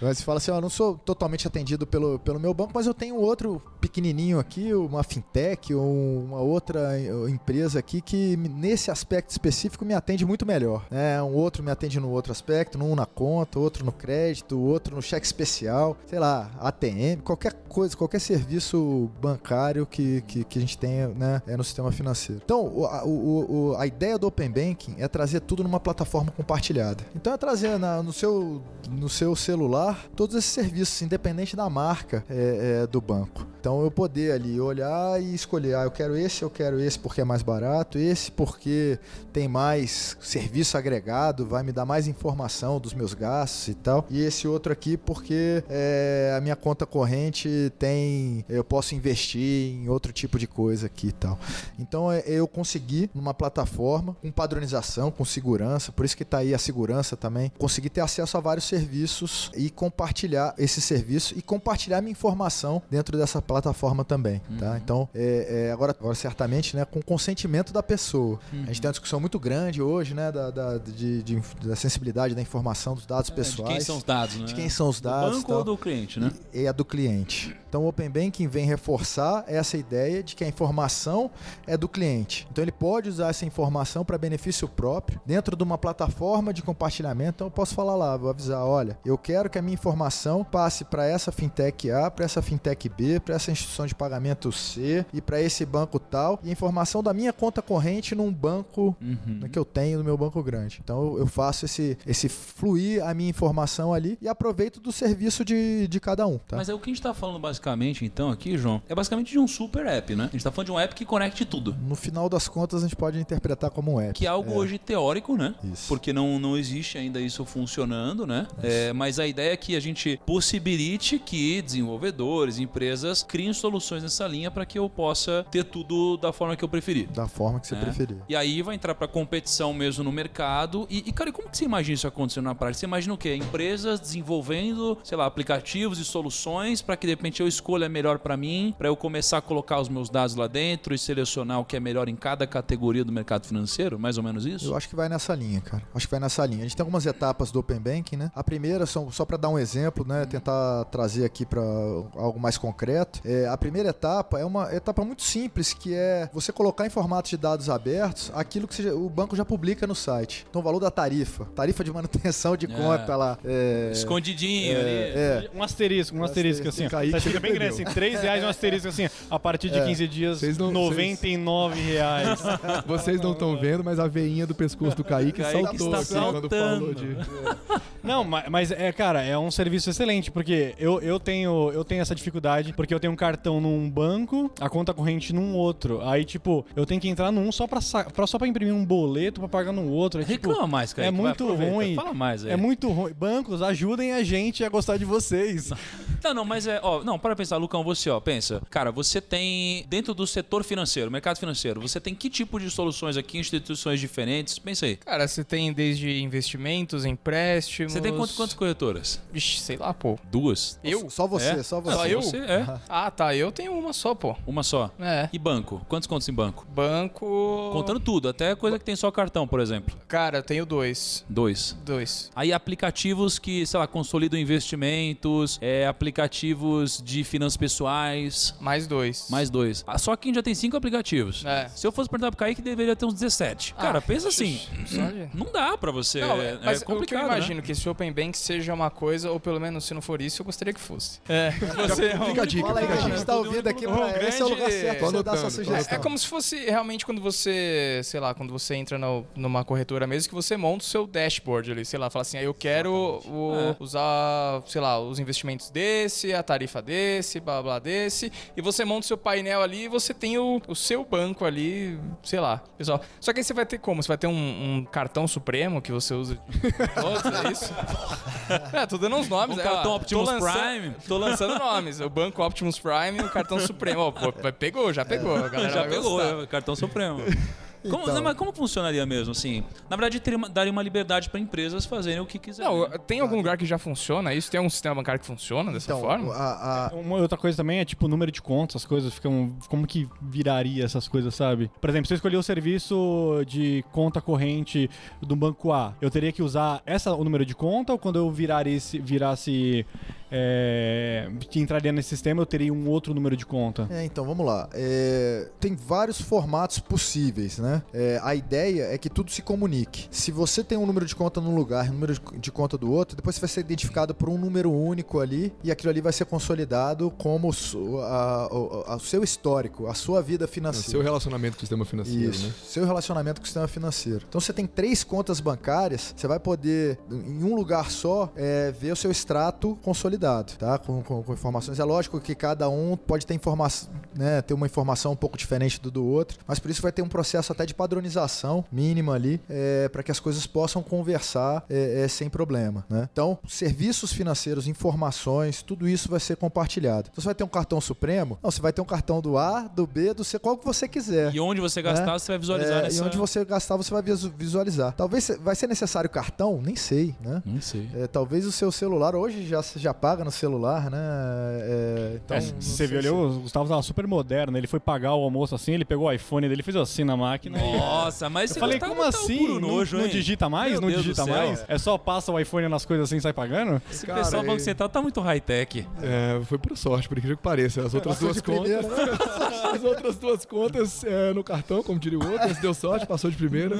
Speaker 5: Mas você fala assim, ó, eu não sou totalmente atendido pelo, pelo meu banco, mas eu tenho outro pequenininho aqui, uma fintech ou uma outra eh, empresa aqui que nesse aspecto específico me atende muito melhor. É, um outro me atende no outro aspecto, um na conta, outro no crédito, outro no cheque especial, sei lá, ATM, qualquer coisa, qualquer serviço bancário que, que, que a gente tenha né, é no sistema financeiro. Então, o- a, o- o- a ideia do Open Banking é trazer tudo numa plataforma compartilhada. Então é trazer na- no, seu, no seu celular todos esses serviços, independente da marca é, é, do banco. Então, eu poder ali olhar e escolher, ah, eu quero esse, eu quero esse porque é mais barato, esse porque tem mais serviço agregado, vai me dar mais informação dos meus gastos e tal, e esse outro aqui porque é, a minha conta corrente tem, eu posso investir em outro tipo de coisa aqui e tal. Então é, eu consegui numa plataforma com padronização, com segurança, por isso que tá aí a segurança também, conseguir ter acesso a vários serviços e compartilhar esse serviço e compartilhar minha informação dentro dessa plataforma também, tá? Então, é, é, agora, agora certamente, né, com consentimento da pessoa. A gente tem uma discussão muito grande hoje, né, da, da, de, de- da sensibilidade da informação dos dados
Speaker 2: É,
Speaker 5: pessoais.
Speaker 2: De quem são os dados, né?
Speaker 5: De quem são os
Speaker 2: Do
Speaker 5: dados.
Speaker 2: banco
Speaker 5: tal
Speaker 2: ou do cliente, né?
Speaker 5: e é do cliente. Então o Open Banking vem reforçar essa ideia de que a informação é do cliente. Então ele pode usar essa informação para benefício próprio dentro de uma plataforma de compartilhamento. Então eu posso falar lá, vou avisar, olha, eu quero que a minha informação passe para essa fintech A, para essa fintech B, para essa instituição de pagamento C e para esse banco tal, e a informação da minha conta corrente num banco
Speaker 2: Uhum.
Speaker 5: né, que eu tenho no meu banco grande. Então eu- faço esse, esse fluir a minha informação ali e aproveito do serviço de, de cada um. Tá?
Speaker 2: Mas é o que a gente tá falando basicamente, então, aqui, João, é basicamente de um super app, né? A gente tá falando de um app que conecte tudo.
Speaker 5: No final das contas, a gente pode interpretar como um app.
Speaker 2: Que é algo hoje teórico, né?
Speaker 5: Isso.
Speaker 2: Porque não, não existe ainda isso funcionando, né? É, mas a ideia é que a gente possibilite que desenvolvedores, empresas criem soluções nessa linha para que eu possa ter tudo da forma que eu preferir.
Speaker 5: Da forma que você
Speaker 2: né?
Speaker 5: preferir.
Speaker 2: E aí vai entrar pra competição mesmo no mercado. E, e, cara, como que você imagina isso acontecendo na prática? Você imagina o quê? Empresas desenvolvendo, sei lá, aplicativos e soluções para que de repente eu escolha melhor pra mim, pra eu começar a colocar os meus dados lá dentro e selecionar o que é melhor em cada categoria do mercado financeiro? Mais ou menos isso?
Speaker 5: Eu acho que vai nessa linha, cara. Acho que vai nessa linha. A gente tem algumas etapas do Open Banking, né? A primeira, são, só para dar um exemplo, né? Tentar trazer aqui para algo mais concreto. É, a primeira etapa é uma etapa muito simples, que é você colocar em formato de dados abertos aquilo que já- o banco já publica no site. Então, o valor da tarifa. Tarifa de manutenção de [LAUGHS]
Speaker 2: É.
Speaker 5: conta lá. É,
Speaker 2: Escondidinho ali.
Speaker 5: é,
Speaker 4: Um asterisco, um asterisco assim.
Speaker 6: Kaique
Speaker 4: Tá escrito bem grande assim, 3 reais um asterisco assim. A partir de 15 dias,
Speaker 6: Vocês não-
Speaker 4: 99 reais. [LAUGHS]
Speaker 6: Vocês não estão vendo, mas a veinha do pescoço do Kaique,
Speaker 2: Kaique
Speaker 6: saltou
Speaker 2: está
Speaker 6: aqui quando falou
Speaker 2: saltando.
Speaker 6: de...
Speaker 4: Não, ma- mas é, cara, é um serviço excelente, porque eu, eu, tenho, eu tenho essa dificuldade, porque eu tenho um cartão num banco, a conta corrente num outro. Aí, tipo, eu tenho que entrar num só pra, pra- só pra imprimir um boleto pra pagar no outro. É, tipo,
Speaker 2: Reclama mais, cara.
Speaker 4: é muito ruim.
Speaker 2: Fala mais aí.
Speaker 4: É muito ruim. Bancos, ajudem a gente a gostar de vocês. [LAUGHS]
Speaker 2: Não, não, mas é, ó, não, para pensar, Lucão, você, ó, pensa. Cara, você tem dentro do setor financeiro, mercado financeiro, você tem que tipo de soluções aqui, instituições diferentes? Pensa aí.
Speaker 3: Cara, você tem desde investimentos, empréstimos.
Speaker 2: Você tem quantas, quantas corretoras?
Speaker 3: Vixe, sei lá, pô.
Speaker 2: Duas?
Speaker 3: Eu?
Speaker 5: Só você,
Speaker 2: É?
Speaker 5: só você.
Speaker 3: Só eu?
Speaker 2: Você é. [LAUGHS]
Speaker 3: Ah, tá. Eu tenho uma só, pô.
Speaker 2: Uma só.
Speaker 3: É.
Speaker 2: E banco? Quantos contos em banco?
Speaker 3: Banco.
Speaker 2: Contando tudo, até coisa que tem só cartão, por exemplo.
Speaker 3: Cara, eu tenho dois.
Speaker 2: Dois.
Speaker 3: Dois.
Speaker 2: Aí aplicativos que, sei lá, consolidam investimentos, é, aplicativos de finanças pessoais,
Speaker 3: Mais dois.
Speaker 2: mais dois. Ah, Só quem já tem cinco aplicativos.
Speaker 3: É.
Speaker 2: Se eu fosse perguntar pro Kaique, deveria ter uns 17. Cara,
Speaker 3: Ah,
Speaker 2: pensa assim, não dá pra você.
Speaker 3: Não,
Speaker 2: é,
Speaker 3: mas
Speaker 2: é
Speaker 3: o que eu
Speaker 2: complicado, né?
Speaker 3: imagino que esse Open Bank seja uma coisa, ou pelo menos se não for isso, eu gostaria que fosse. É, [LAUGHS] você
Speaker 6: Fica a dica,
Speaker 5: Fala aí a gente
Speaker 6: dica.
Speaker 5: tá ouvindo aqui
Speaker 3: um
Speaker 5: pra. Esse é o lugar
Speaker 3: grande-
Speaker 5: certo pra você dar sua sugestão.
Speaker 3: É como se fosse realmente quando você, sei lá, quando você entra no- numa corretora mesmo, que você monta o seu dashboard ali, sei lá, fala assim, aí eu quero o-
Speaker 2: É.
Speaker 3: usar, sei lá, os investimentos desse, a tarifa desse, blá blá desse, e você monta o seu painel ali e você tem o, o seu banco ali, sei lá, pessoal. Só que aí você vai ter como? Você vai ter um, um cartão supremo que você usa de [LAUGHS] todos, é isso? É, tô dando uns nomes.
Speaker 2: Um
Speaker 3: é,
Speaker 2: cartão
Speaker 3: ó,
Speaker 2: Optimus
Speaker 3: tô lançando-
Speaker 2: Prime.
Speaker 3: Tô lançando nomes. O banco Optimus Prime e o cartão Supremo. Ó, pô, pegou, já pegou.
Speaker 2: Já pegou, é, cartão supremo. Como,
Speaker 5: Então.
Speaker 2: não, mas como funcionaria mesmo, assim? Na verdade, teria uma- daria uma liberdade para empresas fazerem o que quiserem.
Speaker 3: Não, tem algum lugar que já funciona isso? Tem algum sistema bancário que funciona dessa
Speaker 5: Então,
Speaker 3: forma?
Speaker 5: a- a-
Speaker 4: Uma outra coisa também é tipo o número de contas, as coisas ficam. Como que viraria essas coisas, sabe? Por exemplo, se eu escolher o serviço de conta corrente do banco A, eu teria que usar essa, o número de conta ou quando eu virar esse, virasse. É, que entraria nesse sistema, eu teria um outro número de conta?
Speaker 5: É, então vamos lá. É, tem vários formatos possíveis, né? É, a ideia é que tudo se comunique. Se você tem um número de conta num lugar e um número de- conta do outro, depois você vai ser identificado por um número único ali e aquilo ali vai ser consolidado como o su- a- a- o seu histórico, a sua vida
Speaker 6: O
Speaker 5: financeira.
Speaker 6: seu relacionamento com o sistema financeiro,
Speaker 5: Isso,
Speaker 6: né?
Speaker 5: seu relacionamento com o sistema financeiro. Então você tem três contas bancárias, você vai poder, em um lugar só, é, ver o seu extrato consolidado. Consolidado, tá? Com, com, com informações. É lógico que cada um pode ter informação, né? Ter uma informação um pouco diferente do do outro, mas por isso vai ter um processo até de padronização mínima ali, é, para que as coisas possam conversar é, é, sem problema, né? Então, serviços financeiros, informações, tudo isso vai ser compartilhado. Então, você vai ter um cartão Supremo? Não, você vai ter um cartão do A, do B, do C, qual que você quiser.
Speaker 2: E onde você gastar,
Speaker 5: É.
Speaker 2: você vai visualizar
Speaker 5: É,
Speaker 2: nessa...
Speaker 5: E onde você gastar, você vai visu- visualizar. Talvez vai ser necessário cartão? Nem sei, né?
Speaker 2: Não sei.
Speaker 5: É, talvez o seu celular hoje já, já paga no celular, né? É, então,
Speaker 4: É, você viu ali, o Gustavo tava super moderno. Ele foi pagar o almoço assim, ele pegou o iPhone dele, fez assim na máquina.
Speaker 2: Nossa, mas
Speaker 4: Eu
Speaker 2: você
Speaker 4: falei, como
Speaker 2: tá
Speaker 4: assim?
Speaker 2: puro
Speaker 4: Não,
Speaker 2: nojo,
Speaker 4: não digita mais?
Speaker 2: Meu
Speaker 4: não
Speaker 2: Deus
Speaker 4: digita mais? É só passa o iPhone nas coisas assim e sai pagando?
Speaker 2: Esse
Speaker 6: Cara,
Speaker 2: pessoal do Banco Central tá muito high-tech.
Speaker 6: É, foi por sorte, por incrível que pareça. As [LAUGHS] outras duas contas.
Speaker 5: primeira, [LAUGHS]
Speaker 6: As outras duas contas é, no cartão, como diria o outro, esse deu sorte, passou de primeira.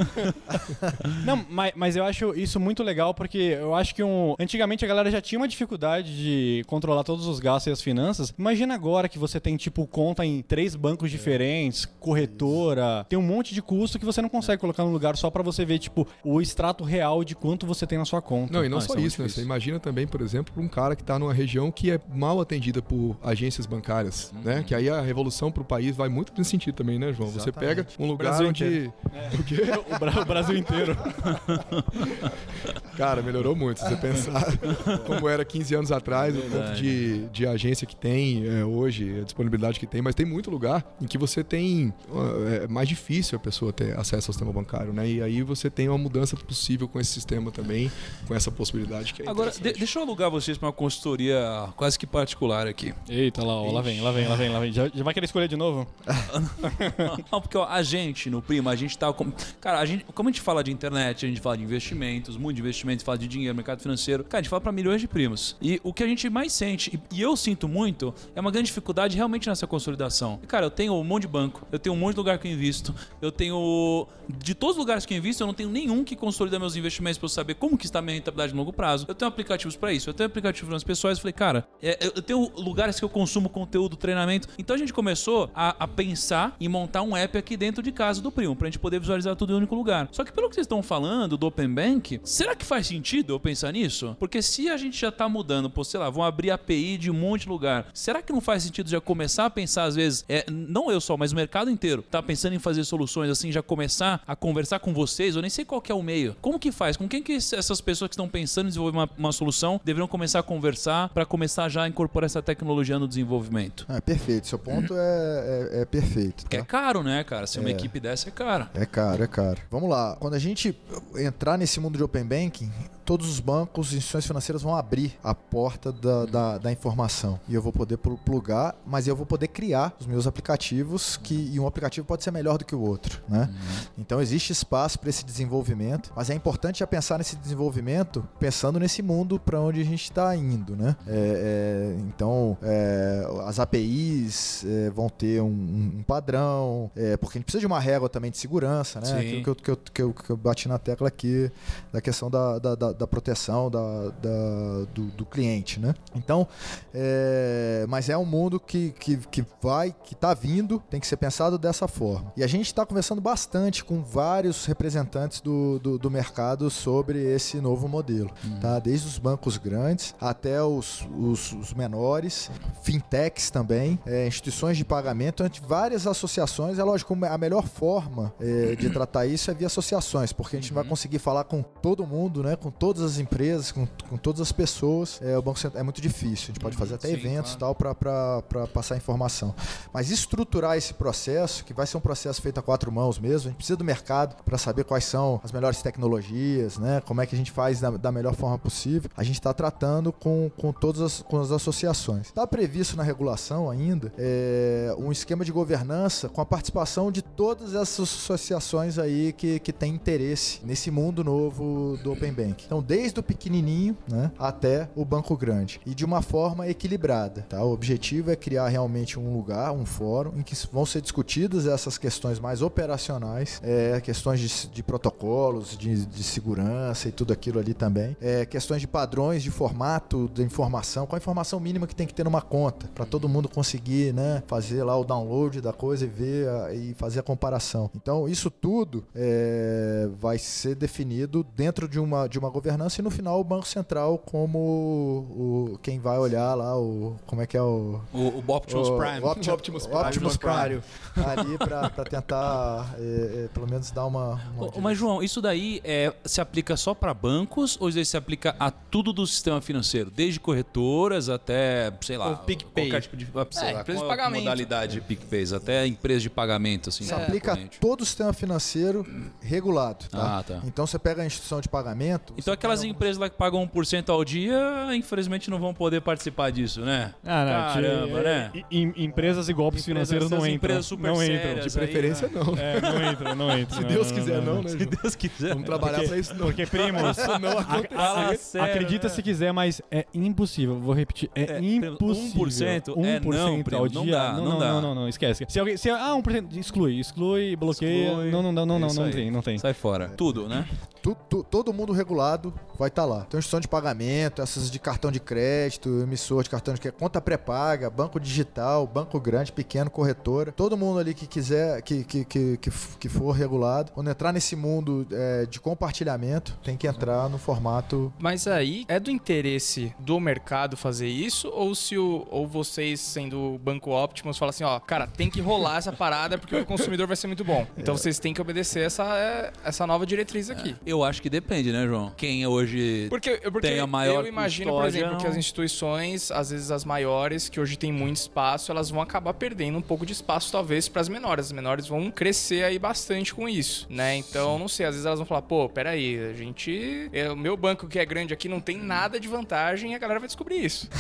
Speaker 6: [LAUGHS]
Speaker 4: Não, mas, mas eu acho isso muito legal porque eu acho que um, antigamente a galera já tinha uma dificuldade de controlar todos os gastos e as finanças. Imagina agora que você tem tipo conta em três bancos diferentes, corretora, tem um monte de custo que você não consegue colocar num lugar só pra você ver tipo o extrato real de quanto você tem na sua conta.
Speaker 6: Não, e não
Speaker 2: Ah,
Speaker 6: só
Speaker 2: isso é
Speaker 6: isso, né? Você imagina também, por exemplo, um cara que tá numa região que é mal atendida por agências bancárias,
Speaker 2: Uhum.
Speaker 6: né? Que aí a revolução pro país vai muito nesse sentido também, né, João? Você pega um lugar
Speaker 4: Brasil
Speaker 6: onde. [LAUGHS] O quê?
Speaker 4: O, Bra- o Brasil inteiro. [LAUGHS]
Speaker 6: Cara, melhorou muito. Se você pensar [LAUGHS] como era 15 anos atrás, o tanto de, de agência que tem é, hoje, a disponibilidade que tem, mas tem muito lugar em que você tem. uh, É mais difícil a pessoa ter acesso ao sistema bancário, né? E aí você tem uma mudança possível com esse sistema também, com essa possibilidade que é
Speaker 2: Agora, de- deixa eu alugar vocês pra uma consultoria quase que particular aqui.
Speaker 4: Eita lá, ó, lá vem, lá vem, lá vem, lá vem. Já, já vai querer escolher de novo? [LAUGHS]
Speaker 2: Não, porque ó, a gente, no Prima, a gente tá. Com... Cara, a gente, como a gente fala de internet, a gente fala de investimentos, muito de investimentos, fala de dinheiro, mercado financeiro. Cara, a gente fala pra milhões de primos. E o que a gente mais sente, e, eu sinto muito, é uma grande dificuldade realmente nessa consolidação. Cara, eu tenho um monte de banco, eu tenho um monte de lugar que eu invisto, eu tenho. De todos os lugares que eu invisto, eu não tenho nenhum que consolida meus investimentos pra eu saber como que está a minha rentabilidade no longo prazo. Eu tenho aplicativos pra isso, eu tenho aplicativos nas pessoas. Eu falei, cara, é, eu tenho lugares que eu consumo conteúdo, treinamento. Então a gente começou a, a pensar em montar um app aqui dentro de casa do Primo, pra gente poder visualizar tudo em um único lugar. Só que pelo que vocês estão falando do Open Bank, será que faz sentido eu pensar nisso? Porque se a gente já tá mudando, sei lá, vão abrir API de um monte de lugar, será que não faz sentido já começar a pensar, às vezes, é, não eu só, mas o mercado inteiro, tá pensando em fazer soluções assim, já começar a conversar com vocês? Eu nem sei qual que é o meio. Como que faz? Com quem que essas pessoas que estão pensando em desenvolver uma, uma solução deveriam começar a conversar para começar já a incorporar essa tecnologia no desenvolvimento?
Speaker 5: É perfeito, seu ponto é, é, é perfeito.
Speaker 2: Porque é
Speaker 5: Tá?
Speaker 2: caro, né, cara? Se uma
Speaker 5: É.
Speaker 2: equipe dessa é cara.
Speaker 5: É caro, é caro. Vamos lá. Quando a gente entrar nesse mundo de Open Banking, todos os bancos e instituições financeiras vão abrir a porta da, da, da informação. E eu vou poder plu- plugar, mas eu vou poder criar os meus aplicativos, que, e um aplicativo pode ser melhor do que o outro. Né? Então existe espaço para esse desenvolvimento, mas é importante já pensar nesse desenvolvimento pensando nesse mundo para onde a gente está indo. Né? É, é, então, é, as APIs é, vão ter um, um- um padrão, é, porque a gente precisa de uma régua também de segurança, né?
Speaker 2: Sim.
Speaker 5: Aquilo que eu, que, eu, que, eu, que eu bati na tecla aqui, da questão da, da, da- da proteção da, da- do, do cliente, né? Então, é, mas é um mundo que, que, que vai, que está vindo, tem que ser pensado dessa forma. E a gente está conversando bastante com vários representantes do, do, do mercado sobre esse novo modelo, tá? Desde os bancos grandes até os, os, os menores, fintechs também, é, instituições de pagamento, várias associações. É lógico, a melhor forma é, de tratar isso é via associações, porque a gente não vai conseguir falar com todo mundo, né? Com todas as empresas, com, com todas as pessoas. É, o Banco Central é muito difícil. A gente pode fazer até
Speaker 2: Sim,
Speaker 5: eventos
Speaker 2: claro.
Speaker 5: tal para passar informação. Mas estruturar esse processo, que vai ser um processo feito a quatro mãos mesmo, a gente precisa do mercado para saber quais são as melhores tecnologias, né? Como é que a gente faz da, da melhor forma possível. A gente está tratando com, com todas as, com as associações. Está previsto na regulação ainda é, um esquema de governança com a participação de todas essas associações aí que, que têm interesse nesse mundo novo do Open Bank. Então, desde o pequenininho né, até o banco grande. E de uma forma equilibrada. Tá? O objetivo é criar realmente um lugar, um fórum, em que vão ser discutidas essas questões mais operacionais, é, questões de, de protocolos, de, de segurança e tudo aquilo ali também. É, questões de padrões de formato da informação, qual a informação mínima que tem que ter numa conta, para todo mundo conseguir né, fazer lá o download da coisa e ver a- e fazer a comparação. Então, isso tudo é, vai ser definido dentro de uma, de uma governança e no final o Banco Central como o, quem vai olhar lá o como é que é o
Speaker 2: O, o Optimus
Speaker 5: o,
Speaker 2: Prime.
Speaker 5: o Opti- [LAUGHS]
Speaker 6: O Optimus Prime.
Speaker 5: Optimus
Speaker 6: Prime.
Speaker 5: ali pra, pra tentar é, [LAUGHS] é, pelo menos dar uma, uma
Speaker 2: Mas, João, isso daí é, se aplica só para bancos ou isso daí se aplica a tudo do sistema financeiro? Desde corretoras até, sei lá,
Speaker 3: O PicPay.
Speaker 2: qualquer tipo de sei
Speaker 3: É,
Speaker 2: lá,
Speaker 3: empresa de
Speaker 2: é
Speaker 3: pagamento.
Speaker 2: modalidade de PicPay, até empresa de pagamento, assim.
Speaker 5: se aplica a todo o sistema financeiro regulado, tá?
Speaker 2: Ah, tá.
Speaker 5: Então você pega a instituição de pagamento.
Speaker 2: Então
Speaker 5: você
Speaker 2: aquelas empresas lá que pagam 1% ao dia, infelizmente não vão poder participar disso, né?
Speaker 4: Ah, não.
Speaker 2: Caramba,
Speaker 4: te-
Speaker 2: né?
Speaker 4: em- empresas e golpes
Speaker 2: Empresas-
Speaker 4: financeiros não entram.
Speaker 2: empresas super
Speaker 4: não
Speaker 2: sérias
Speaker 4: entram.
Speaker 2: aí,
Speaker 6: De preferência,
Speaker 2: né?
Speaker 6: não.
Speaker 4: É, não entram, não [LAUGHS] entram.
Speaker 6: Se
Speaker 4: não,
Speaker 6: Deus
Speaker 4: não,
Speaker 6: quiser, não, né?
Speaker 2: Se
Speaker 6: João?
Speaker 2: Deus quiser.
Speaker 6: Vamos trabalhar pra isso, não.
Speaker 4: Porque, primos, [LAUGHS]
Speaker 6: Isso não acontecer.
Speaker 4: Acredita
Speaker 2: né?
Speaker 4: se quiser, mas é impossível. Vou repetir, é,
Speaker 2: É,
Speaker 4: impossível.
Speaker 2: 1% é não, primo,
Speaker 4: ao
Speaker 2: não
Speaker 4: dia.
Speaker 2: dá,
Speaker 4: não,
Speaker 2: não
Speaker 4: não,
Speaker 2: dá.
Speaker 4: não, não, não, esquece. Se alguém, se, ah, 1% exclui, exclui, bloqueia.
Speaker 2: Exclui.
Speaker 4: Não, não, não, não, não,
Speaker 2: Isso
Speaker 4: não
Speaker 2: aí.
Speaker 4: tem, não tem.
Speaker 2: Sai fora. Tudo, né?
Speaker 5: Tu- tu- todo mundo regulado vai estar lá. Então, instituição de pagamento, essas de cartão de crédito, emissor de cartão de crédito, conta pré-paga, banco digital, banco grande, pequeno, corretora. Todo mundo ali que quiser, que, que, que, que, que for regulado, quando entrar nesse mundo é, de compartilhamento, tem que entrar no formato.
Speaker 3: Mas aí é do interesse do mercado fazer isso ou se o, ou vocês sendo o Banco Optimus falam assim, ó, cara, tem que rolar essa parada porque o consumidor vai ser muito bom. Então vocês têm que obedecer essa é, essa nova diretriz aqui.
Speaker 2: Eu acho que depende, né, João? Quem hoje.
Speaker 3: Porque, porque
Speaker 2: Tem a maior
Speaker 3: eu imagino, por exemplo, que
Speaker 2: não-
Speaker 3: as instituições, às vezes as maiores, que hoje tem muito espaço, elas vão acabar perdendo um pouco de espaço, talvez, para as menores. As menores vão crescer aí bastante com isso, né? Então, não sei, às vezes elas vão falar, pô, peraí, a gente. é, O meu banco que é grande aqui não tem nada de vantagem e a galera vai descobrir isso. [LAUGHS]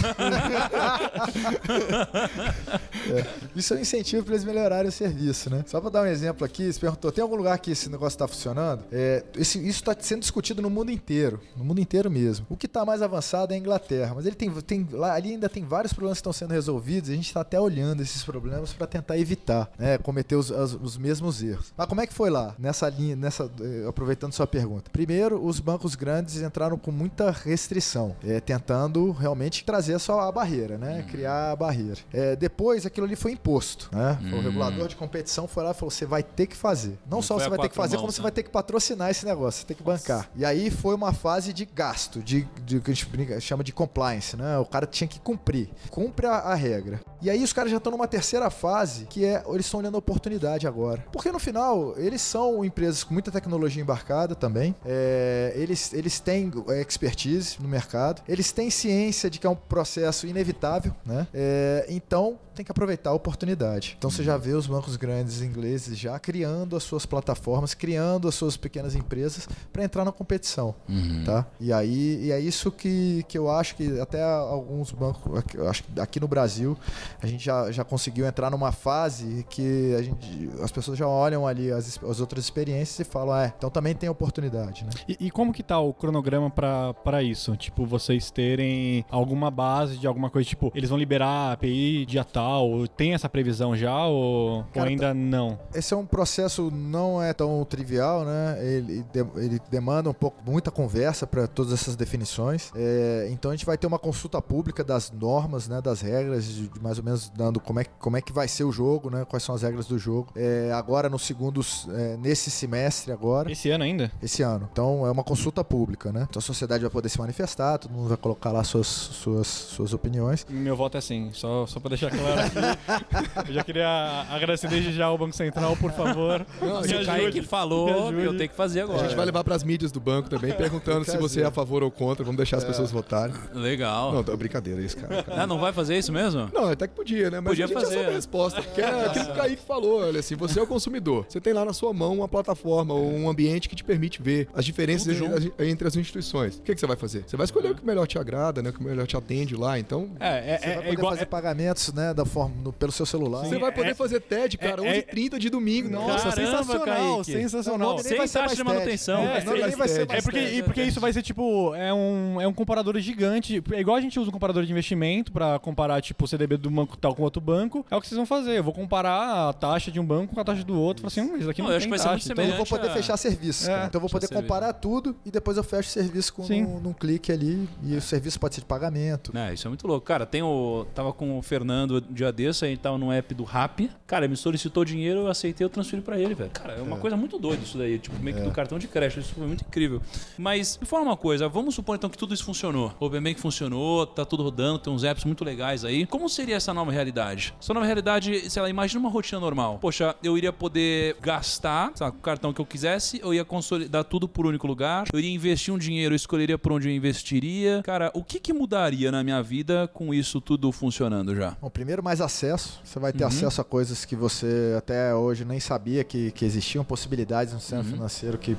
Speaker 5: Isso é um incentivo para eles melhorarem o serviço, né? Só para dar um exemplo aqui, você perguntou: tem algum lugar que esse negócio está funcionando? É, esse- isso está sendo discutido no mundo inteiro, no mundo inteiro mesmo. O que está mais avançado é a Inglaterra, mas ele tem, tem lá ali ainda tem vários problemas que estão sendo resolvidos. E a gente está até olhando esses problemas para tentar evitar, né, cometer os, as- os mesmos erros. Mas como é que foi lá nessa linha, nessa eh, aproveitando sua pergunta? Primeiro, os bancos grandes entraram com muita restrição, eh, tentando realmente trazer só a barreira, né, criar a barreira. Eh, depois, aquilo ali foi imposto, né? O regulador de competição foi lá e falou: você vai ter que fazer. Não,
Speaker 2: Não
Speaker 5: só você vai ter que fazer,
Speaker 2: mãos,
Speaker 5: como você
Speaker 2: né?
Speaker 5: vai ter que patrocinar esse negócio, você tem que bancar. E aí foi uma fase de gasto, de, de que a gente chama de compliance, né? O cara tinha que cumprir. Cumpre a, a regra. E aí os caras já estão numa terceira fase, que é eles estão olhando a oportunidade agora. Porque no final, eles são empresas com muita tecnologia embarcada também. É, eles, eles têm é, expertise no mercado. Eles têm ciência de que é um processo inevitável, né? É, então tem que aproveitar a oportunidade. Então você já vê os bancos grandes ingleses já criando as suas plataformas, criando as suas pequenas empresas para entrar na competição,
Speaker 2: Uhum.
Speaker 5: tá? E aí e é isso que, que eu acho que até alguns bancos, acho que aqui no Brasil, a gente já, já conseguiu entrar numa fase que a gente, as pessoas já olham ali as, as outras experiências e falam, é, então também tem oportunidade, né?
Speaker 4: E, e como que tá o cronograma pra, pra isso? Tipo, vocês terem alguma base de alguma coisa, tipo, eles vão liberar a API dia tal? Tem essa previsão já ou, ou
Speaker 5: Cara,
Speaker 4: ainda não?
Speaker 5: Esse é um processo não é tão trivial, né? Ele, de- ele demanda um pouco muita conversa para todas essas definições. É, então a gente vai ter uma consulta pública das normas, né? Das regras, de, de mais ou menos dando como é, que- como é que vai ser o jogo, né? Quais são as regras do jogo. É, agora no segundo, é, nesse semestre agora.
Speaker 4: Esse ano ainda?
Speaker 5: Esse ano. Então é uma consulta pública, né? Então a sociedade vai poder se manifestar, todo mundo vai colocar lá suas, suas, suas opiniões.
Speaker 4: Meu voto é sim, só, só pra deixar claro aqui. Eu já queria agradecer desde já ao Banco Central, por favor.
Speaker 6: Não, me
Speaker 2: o Kaique
Speaker 4: me
Speaker 2: falou,
Speaker 4: ajude.
Speaker 2: eu tenho que fazer
Speaker 6: A
Speaker 2: agora.
Speaker 6: gente vai levar pras mídias do banco também, [LAUGHS] perguntando se você é a favor ou contra. Vamos deixar as pessoas votarem.
Speaker 2: Legal.
Speaker 6: Não, tá brincadeira isso, cara.
Speaker 2: Ah, não vai fazer isso mesmo?
Speaker 6: Não, até que podia, né? Mas
Speaker 2: Podia
Speaker 6: a gente
Speaker 2: fazer.
Speaker 6: já sabe a resposta. Que é aquilo que o Kaique falou, olha assim, você é o consumidor. Você tem lá na sua mão uma plataforma ou um ambiente que te permite ver as diferenças entre as, entre as instituições. O que, que você vai fazer? Você vai escolher o que melhor te agrada, né? O que melhor te atende lá. Então,
Speaker 4: É, é,
Speaker 5: Você vai
Speaker 4: é,
Speaker 5: poder
Speaker 4: é igual.
Speaker 5: fazer pagamentos, né? Da forma, no- pelo seu celular.
Speaker 6: você vai poder
Speaker 4: é-
Speaker 6: fazer TED, cara,
Speaker 4: é-
Speaker 6: 11h30 de domingo.
Speaker 4: Nossa,
Speaker 2: Caramba,
Speaker 4: sensacional,
Speaker 2: Kaique.
Speaker 4: sensacional.
Speaker 5: Não,
Speaker 2: Sem
Speaker 5: vai ser
Speaker 2: taxa de manutenção.
Speaker 5: É,
Speaker 6: É,
Speaker 5: não, vai ser
Speaker 4: É porque, e porque isso vai ser tipo, é um, é um comparador gigante. É igual a gente usa um comparador de investimento pra comparar, tipo, o CDB do banco tal com outro banco. É o que vocês vão fazer. Eu vou comparar a taxa de um banco com a taxa do outro. Falar assim, hum, isso aqui
Speaker 2: Não,
Speaker 4: não,
Speaker 2: eu acho
Speaker 4: tem
Speaker 2: que vai ser muito
Speaker 4: taxa.
Speaker 5: Então eu vou poder
Speaker 2: a-
Speaker 5: fechar serviço.
Speaker 4: É.
Speaker 5: Então eu vou poder comparar tudo e depois eu fecho o serviço com,
Speaker 4: Sim.
Speaker 5: num, clique ali. E o serviço pode ser de pagamento.
Speaker 2: É, isso é muito louco. Cara, tem o. Tava com o Fernando um dia desse, a gente tava no app do Rap. Cara, ele me solicitou dinheiro, eu aceitei, eu transferi pra ele, velho. Cara, é uma coisa muito doida isso daí. Tipo, meio que do cartão de crédito. Acho isso muito incrível. Mas me fala uma coisa, vamos supor então que tudo isso funcionou. O Open Bank funcionou, tá tudo rodando, tem uns apps muito legais aí. Como seria essa nova realidade? Essa nova realidade, sei lá, imagina uma rotina normal. Poxa, eu iria poder gastar, sabe, o cartão que eu quisesse, eu ia consolidar tudo por um único lugar, eu iria investir um dinheiro, eu escolheria por onde eu investiria. Cara, o que que mudaria na minha vida com isso tudo funcionando já?
Speaker 5: Bom, primeiro, mais acesso. Você vai ter acesso a coisas que você até hoje nem sabia que, que existiam, possibilidades no sistema financeiro que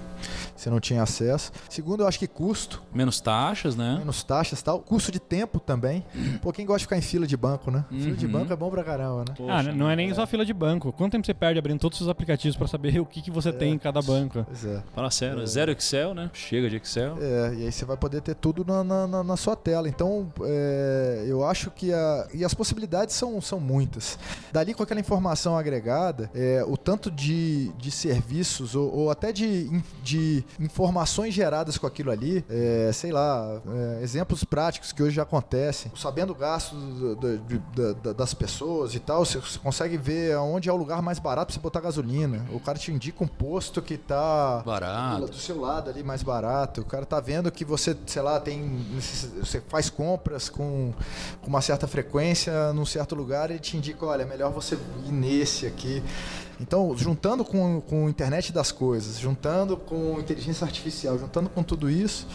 Speaker 5: você não tinha acesso. Segundo, eu acho que custo,
Speaker 2: Menos taxas, né?
Speaker 5: menos taxas e tal. Custo de tempo também. [CLEARS THROAT] Pô, quem gosta de ficar em fila de banco, né? Fila de banco é bom pra caramba, né?
Speaker 4: Ah, n- não é nem só fila de banco. Quanto tempo você perde abrindo todos os seus aplicativos pra saber o que, que você tem em cada banco?
Speaker 5: Pois é.
Speaker 2: Fala sério, zero Excel, né? Chega de Excel.
Speaker 5: É, e aí você vai poder ter tudo na, na- na- na sua tela. Então, é, eu acho que a, e as possibilidades são, são muitas. Dali, com aquela informação agregada, é, o tanto de, de serviços ou, ou até de, in- de informações geradas com aquilo ali, é, sei lá, é, exemplos práticos que hoje já acontecem, sabendo o gasto do- do- das pessoas e tal, você, você consegue ver onde é o lugar mais barato pra você botar gasolina. O cara te indica um posto que tá
Speaker 2: Barato.
Speaker 5: do seu lado ali mais barato. O cara tá vendo que você, sei lá, tem. Você faz compras com, com uma certa frequência num certo lugar e ele te indica, olha, é melhor você ir nesse aqui. Então, juntando com, com a internet das coisas, juntando com inteligência artificial, juntando com tudo isso,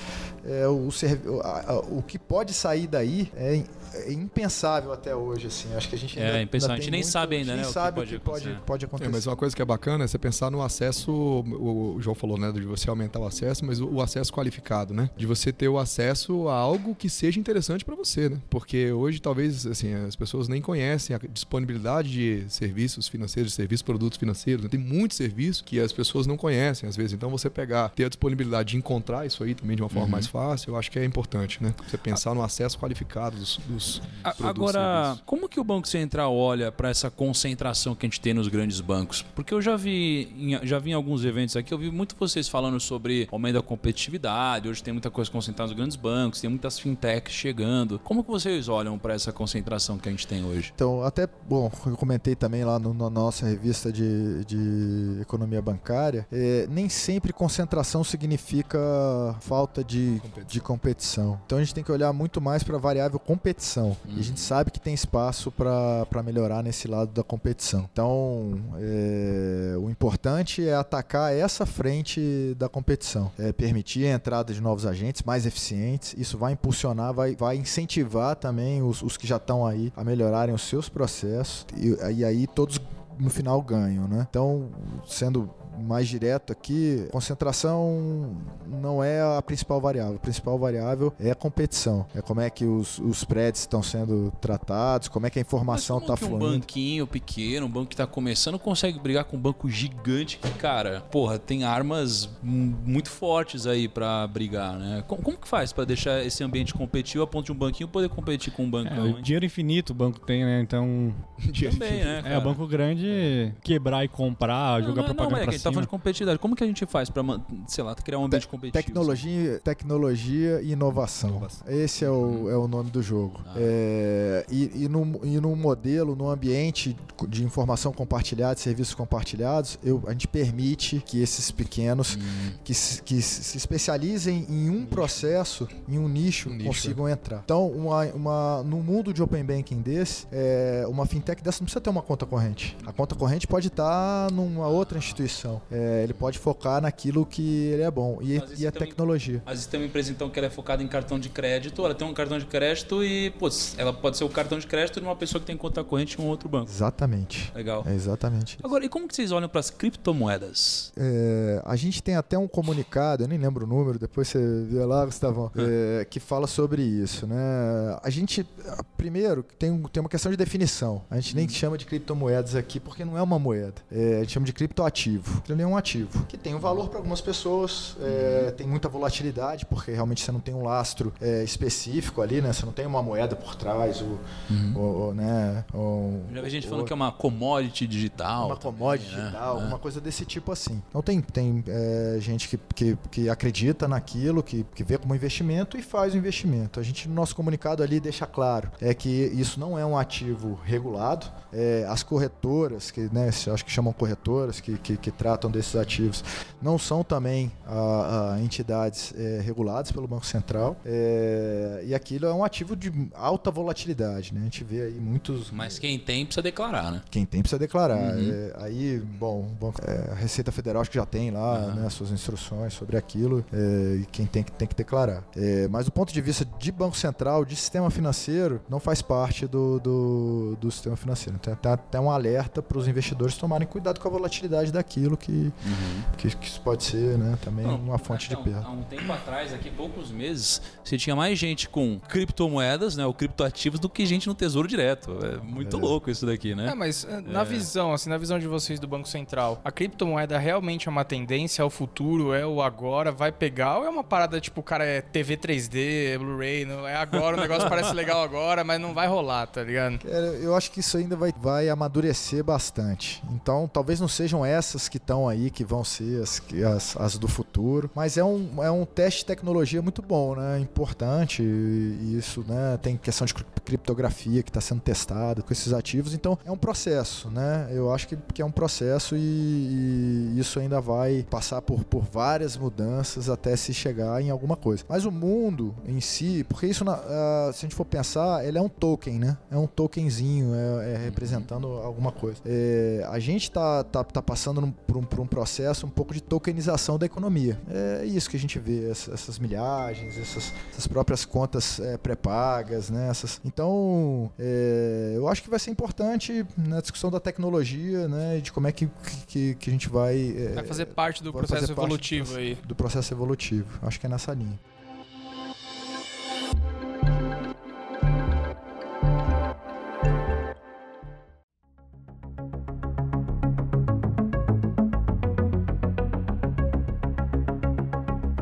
Speaker 5: é, o, o- a- o que pode sair daí é, é impensável até hoje. Assim. Acho que a gente
Speaker 2: É,
Speaker 5: ainda,
Speaker 2: impensável.
Speaker 5: ainda
Speaker 2: A gente
Speaker 5: tem
Speaker 2: nem sabe ainda, né,
Speaker 5: nem
Speaker 2: o que
Speaker 5: sabe
Speaker 2: pode
Speaker 5: o que pode,
Speaker 2: acontecer.
Speaker 5: pode
Speaker 6: É, mas uma coisa que é bacana é você pensar no acesso, o o João falou, né, de você aumentar o acesso, mas o, o acesso qualificado, né? De você ter o acesso a algo que seja interessante para você, né? Porque hoje talvez assim, as pessoas nem conhecem a disponibilidade de serviços financeiros, de serviços, produtos financeiros. né? Tem muito serviço que as pessoas não conhecem às vezes. Então você pegar, ter a disponibilidade de encontrar isso aí também de uma forma mais fácil, eu acho que é importante, né? Você pensar no acesso qualificado dos, dos
Speaker 2: A-
Speaker 6: produtos
Speaker 2: Agora,
Speaker 6: serviços.
Speaker 2: como que o Banco Central olha para essa concentração que a gente tem nos grandes bancos? Porque eu já vi, em, já vi em alguns eventos aqui, eu vi muito vocês falando sobre aumento da competitividade, hoje tem muita coisa concentrada nos grandes bancos, tem muitas fintechs chegando. Como que vocês olham para essa concentração que a gente tem hoje?
Speaker 5: Então, até, bom, eu comentei também lá no- na nossa revista de, de economia bancária, é, nem sempre concentração significa falta de,
Speaker 6: Competição.
Speaker 5: de competição. Então a gente tem que olhar muito mais para a variável competição. E a gente sabe que tem espaço para melhorar nesse lado da competição. Então, é, o importante é atacar essa frente da competição. É permitir a entrada de novos agentes mais eficientes. Isso vai impulsionar, vai, vai incentivar também os, os que já estão aí a melhorarem os seus processos. E, e aí todos no final ganham, né? Então, sendo mais direto aqui, concentração não é a principal variável. A principal variável é a competição. É como é que os, os prédios estão sendo tratados, como é que a informação está
Speaker 2: que um
Speaker 5: fluindo.
Speaker 2: banquinho pequeno, um banco que tá começando, consegue brigar com um banco gigante que, cara, porra, tem armas mu- muito fortes aí pra brigar, né? Como, como que faz pra deixar esse ambiente competitivo a ponto de um banquinho poder competir com um
Speaker 4: É,
Speaker 2: bancão?
Speaker 4: o
Speaker 2: hein?
Speaker 4: dinheiro infinito o banco tem, né? Então,
Speaker 2: Também, [LAUGHS] né?
Speaker 4: é,
Speaker 2: cara?
Speaker 4: o banco grande quebrar e comprar,
Speaker 2: Não,
Speaker 4: jogar
Speaker 2: não, não,
Speaker 4: propaganda
Speaker 2: é que
Speaker 4: pra
Speaker 2: tá
Speaker 4: cima.
Speaker 2: falando de competitividade. Como que a gente faz pra, man- sei lá, criar um ambiente competitivo?
Speaker 5: Tecnologia, tecnologia e inovação.
Speaker 6: Inovação.
Speaker 5: Esse é o, é o nome do jogo.
Speaker 2: Ah.
Speaker 5: É, e, e, no, e no modelo, no ambiente de informação compartilhada, de serviços compartilhados, eu, a gente permite que esses pequenos
Speaker 2: Hum.
Speaker 5: que, se- que se especializem em um processo, em um nicho,
Speaker 6: Um nicho,
Speaker 5: consigam entrar. Então, uma, uma, no mundo de open banking desse, é, uma fintech dessa não precisa ter uma conta corrente. A conta corrente pode estar numa outra instituição. É, ele pode focar naquilo que ele é bom. E,
Speaker 2: Mas
Speaker 5: e a
Speaker 2: também-
Speaker 5: tecnologia.
Speaker 2: Às vezes tem uma empresa então que ela é focada em cartão de crédito, ela tem um cartão de crédito e, putz, ela pode ser o cartão de crédito de uma pessoa que tem conta corrente em um outro banco.
Speaker 5: Exatamente.
Speaker 2: Legal.
Speaker 5: É exatamente.
Speaker 2: Agora, e como que vocês olham para as criptomoedas?
Speaker 5: É, a gente tem até um comunicado, eu nem lembro o número, depois você vê lá, Gustavão, [LAUGHS] é, que fala sobre isso, né? A gente, primeiro, tem, tem uma questão de definição. A gente nem chama de criptomoedas aqui porque não é uma moeda. É, a gente chama de criptoativo. Ele é um ativo que tem um valor para algumas pessoas, é, tem muita volatilidade porque realmente você não tem um lastro é, específico ali, né? Você não tem uma moeda por trás, ou, ou- ou, né? ou-
Speaker 2: Já vi gente falando que é uma commodity digital.
Speaker 5: uma
Speaker 2: também,
Speaker 5: commodity
Speaker 2: né?
Speaker 5: digital,
Speaker 2: É.
Speaker 5: alguma coisa desse tipo assim. Então tem, tem é, gente que, que, que acredita naquilo, que, que vê como investimento e faz o investimento. A gente, no nosso comunicado ali, deixa claro é que isso não é um ativo regulado. É, as corretoras, que né, acho que chamam corretoras, que, que, que tratam tratam desses ativos não são também a, a entidades é, reguladas pelo Banco Central. É, e aquilo é um ativo de alta volatilidade. Né? A gente vê aí muitos.
Speaker 2: Mas quem tem precisa declarar, né?
Speaker 5: Quem tem precisa declarar. Uhum. É, aí, bom, é, a Receita Federal acho que já tem lá uhum. né, suas instruções sobre aquilo é, e quem tem que, tem que declarar. É, mas do ponto de vista de Banco Central, de sistema financeiro, não faz parte do, do, do sistema financeiro. Então, tem até um alerta para os investidores tomarem cuidado com a volatilidade daquilo que, uhum. que, que, isso pode ser né, também não, uma fonte de perda.
Speaker 2: Há um tempo atrás, aqui poucos meses, você tinha mais gente com criptomoedas, né, ou criptoativos, do que gente no Tesouro Direto. É muito é. louco isso daqui, né?
Speaker 3: É, mas eh, na é. visão, assim, na visão de vocês do Banco Central, a criptomoeda realmente é uma tendência, é o futuro, é o agora, vai pegar ou é uma parada tipo, cara, é TV 3D, Blu-ray, é agora, o negócio parece [LAUGHS] legal agora, mas não vai rolar, tá ligado?
Speaker 5: eu acho que isso ainda vai, vai amadurecer bastante. Então, talvez não sejam essas que estão aí, que vão ser as, as, as, do futuro, mas é um, é um teste de tecnologia muito bom, né? Importante, e isso, né? Tem questão de criptografia que está sendo testada com esses ativos, então é um processo, né? Eu acho que, que é um processo e, e isso ainda vai passar por, por várias mudanças até se chegar em alguma coisa. Mas o mundo em si, porque isso, na, uh, se a gente for pensar, ele é um token, né? É um tokenzinho, é, é representando alguma coisa. É, a gente está tá, tá passando por, um, por um processo um pouco de tokenização da economia. É isso que a gente vê, essas milhagens, essas, essas próprias contas é, pré-pagas, né? Essas, então, é, eu acho que vai ser importante na discussão da tecnologia, né? De como é que, que, que a gente vai...
Speaker 3: É, vai fazer parte do processo evolutivo
Speaker 5: do,
Speaker 3: aí.
Speaker 5: Do processo evolutivo. Acho que é nessa linha.